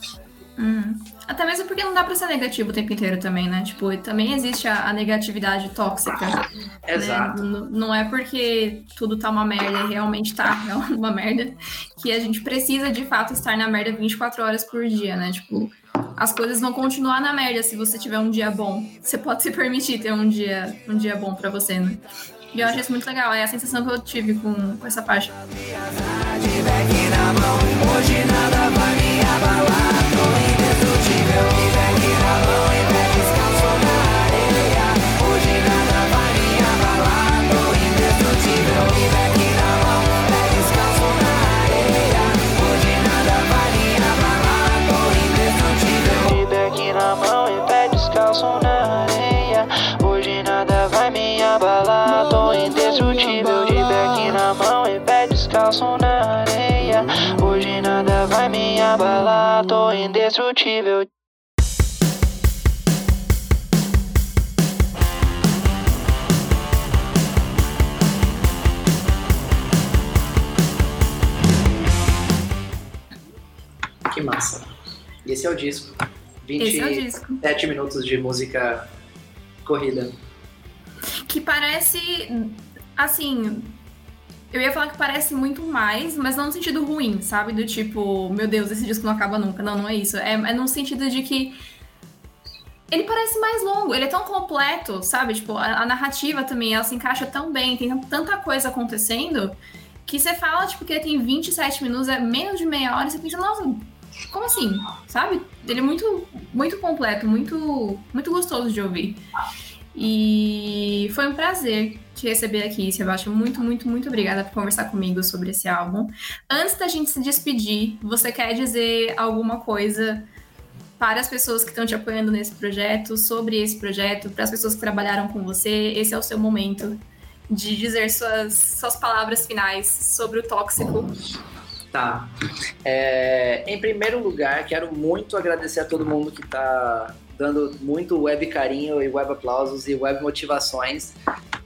Hum. Até mesmo porque não dá pra ser negativo o tempo inteiro também, né? Tipo, também existe a, a negatividade tóxica. Exato. Né? Não é porque tudo tá uma merda e realmente tá uma merda que a gente precisa de fato estar na merda 24 horas por dia, né? Tipo, as coisas vão continuar na merda se você tiver um dia bom. Você pode se permitir ter um dia, um dia bom para você, né? E eu acho isso muito legal, é a sensação que eu tive com, com essa faixa. Hoje nada vai me abalar, tô indestrutível, na mão me abalar, tô indestrutível Que massa. E esse é o disco. 27 é o disco. minutos de música corrida que parece. Assim. Eu ia falar que parece muito mais, mas não no sentido ruim, sabe? Do tipo, meu Deus, esse disco não acaba nunca. Não, não é isso. É, é no sentido de que. Ele parece mais longo, ele é tão completo, sabe? Tipo, a, a narrativa também, ela se encaixa tão bem, tem tanta coisa acontecendo, que você fala, tipo, que ele tem 27 minutos, é menos de meia hora, e você pensa, nossa, como assim? Sabe? Ele é muito, muito completo, muito, muito gostoso de ouvir. E foi um prazer te receber aqui, Sebastião. Muito, muito, muito obrigada por conversar comigo sobre esse álbum. Antes da gente se despedir, você quer dizer alguma coisa para as pessoas que estão te apoiando nesse projeto, sobre esse projeto, para as pessoas que trabalharam com você? Esse é o seu momento de dizer suas, suas palavras finais sobre o tóxico. Tá. É, em primeiro lugar, quero muito agradecer a todo mundo que está dando muito web carinho e web aplausos e web motivações.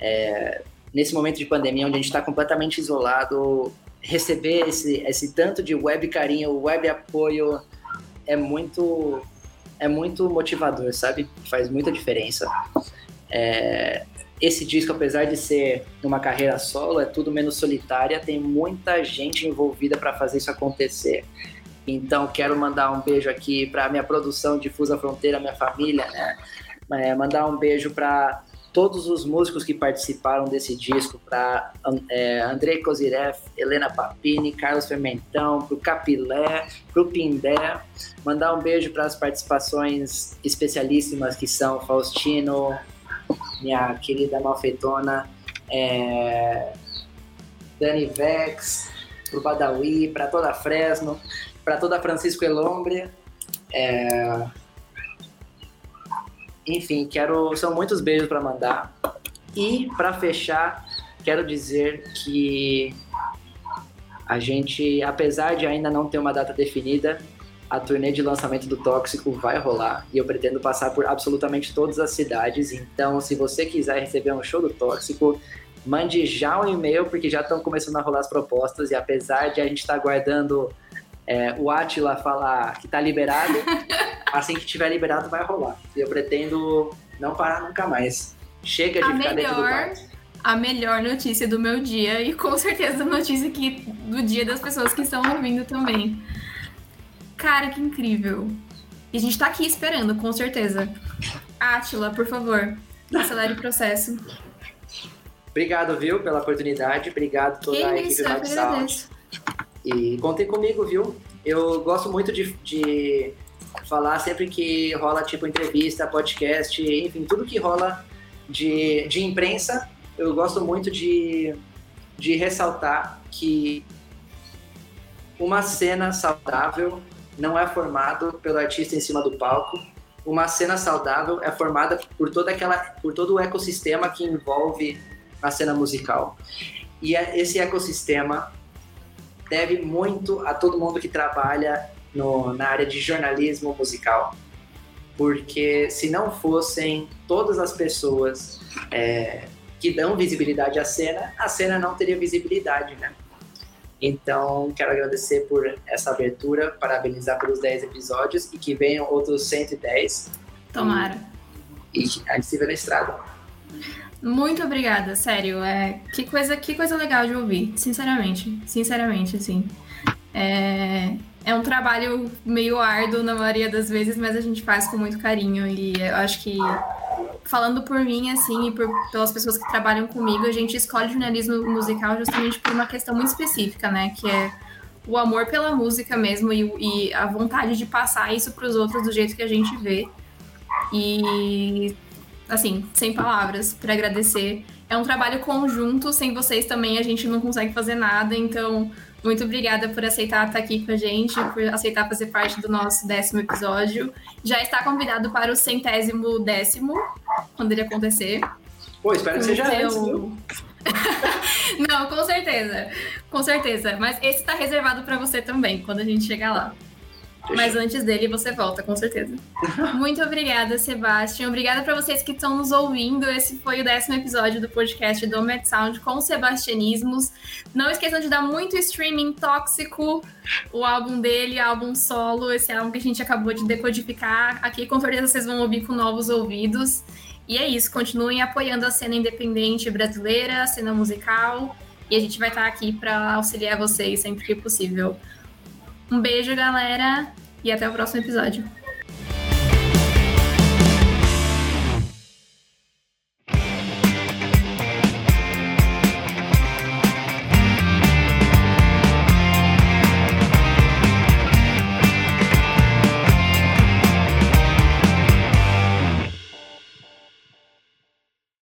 É, nesse momento de pandemia, onde a gente está completamente isolado, receber esse, esse tanto de web carinho, web apoio é muito é muito motivador, sabe? Faz muita diferença. É, esse disco, apesar de ser uma carreira solo, é tudo menos solitária, tem muita gente envolvida para fazer isso acontecer. Então, quero mandar um beijo aqui para minha produção Difusa Fronteira, minha família, né? É, mandar um beijo para todos os músicos que participaram desse disco, para é, Andrei Kozirev, Helena Papini, Carlos Fermentão, para o Capilé, Pindé. Mandar um beijo para as participações especialíssimas que são Faustino, minha querida malfeitona, é, Dani Vex, para o Badawi, para toda a Fresno, para toda Francisco Elombre. É, enfim, quero. São muitos beijos para mandar. E para fechar, quero dizer que a gente, apesar de ainda não ter uma data definida, a turnê de lançamento do Tóxico vai rolar e eu pretendo passar por absolutamente todas as cidades. Então, se você quiser receber um show do Tóxico, mande já um e-mail, porque já estão começando a rolar as propostas. E apesar de a gente estar tá é, o Atila falar que está liberado, assim que tiver liberado vai rolar. E eu pretendo não parar nunca mais. Chega de a ficar melhor, dentro do quarto. A melhor notícia do meu dia e com certeza a notícia que, do dia das pessoas que estão ouvindo também. Cara, que incrível. E a gente tá aqui esperando, com certeza. Atila, por favor, acelere o processo. Obrigado, viu, pela oportunidade. Obrigado toda que a isso, equipe do Sound. E contem comigo, viu? Eu gosto muito de, de falar sempre que rola tipo entrevista, podcast, enfim, tudo que rola de, de imprensa, eu gosto muito de, de ressaltar que uma cena saudável não é formado pelo artista em cima do palco. Uma cena saudável é formada por toda aquela, por todo o ecossistema que envolve a cena musical. E é, esse ecossistema deve muito a todo mundo que trabalha no, na área de jornalismo musical. Porque se não fossem todas as pessoas é, que dão visibilidade à cena, a cena não teria visibilidade, né? Então, quero agradecer por essa abertura, parabenizar pelos 10 episódios e que venham outros 110. Tomara. E, e a gente se vê na estrada. Muito obrigada, sério. É, que, coisa, que coisa legal de ouvir, sinceramente. Sinceramente, assim. É, é um trabalho meio árduo na maioria das vezes, mas a gente faz com muito carinho. E eu acho que, falando por mim, assim, e por, pelas pessoas que trabalham comigo, a gente escolhe jornalismo musical justamente por uma questão muito específica, né? Que é o amor pela música mesmo e, e a vontade de passar isso para os outros do jeito que a gente vê. E assim, sem palavras para agradecer. É um trabalho conjunto, sem vocês também a gente não consegue fazer nada, então muito obrigada por aceitar estar aqui com a gente, por aceitar fazer parte do nosso décimo episódio. Já está convidado para o centésimo décimo, quando ele acontecer. Pô, espero que seja antes, viu? não, com certeza. Com certeza. Mas esse está reservado para você também, quando a gente chegar lá. Mas antes dele você volta, com certeza. Muito obrigada, Sebastião. Obrigada para vocês que estão nos ouvindo. Esse foi o décimo episódio do podcast do Met Sound com Sebastianismos. Não esqueçam de dar muito streaming tóxico, o álbum dele, álbum solo, esse álbum que a gente acabou de decodificar. Aqui com certeza vocês vão ouvir com novos ouvidos. E é isso, continuem apoiando a cena independente brasileira, a cena musical. E a gente vai estar aqui para auxiliar vocês sempre que possível. Um beijo, galera, e até o próximo episódio.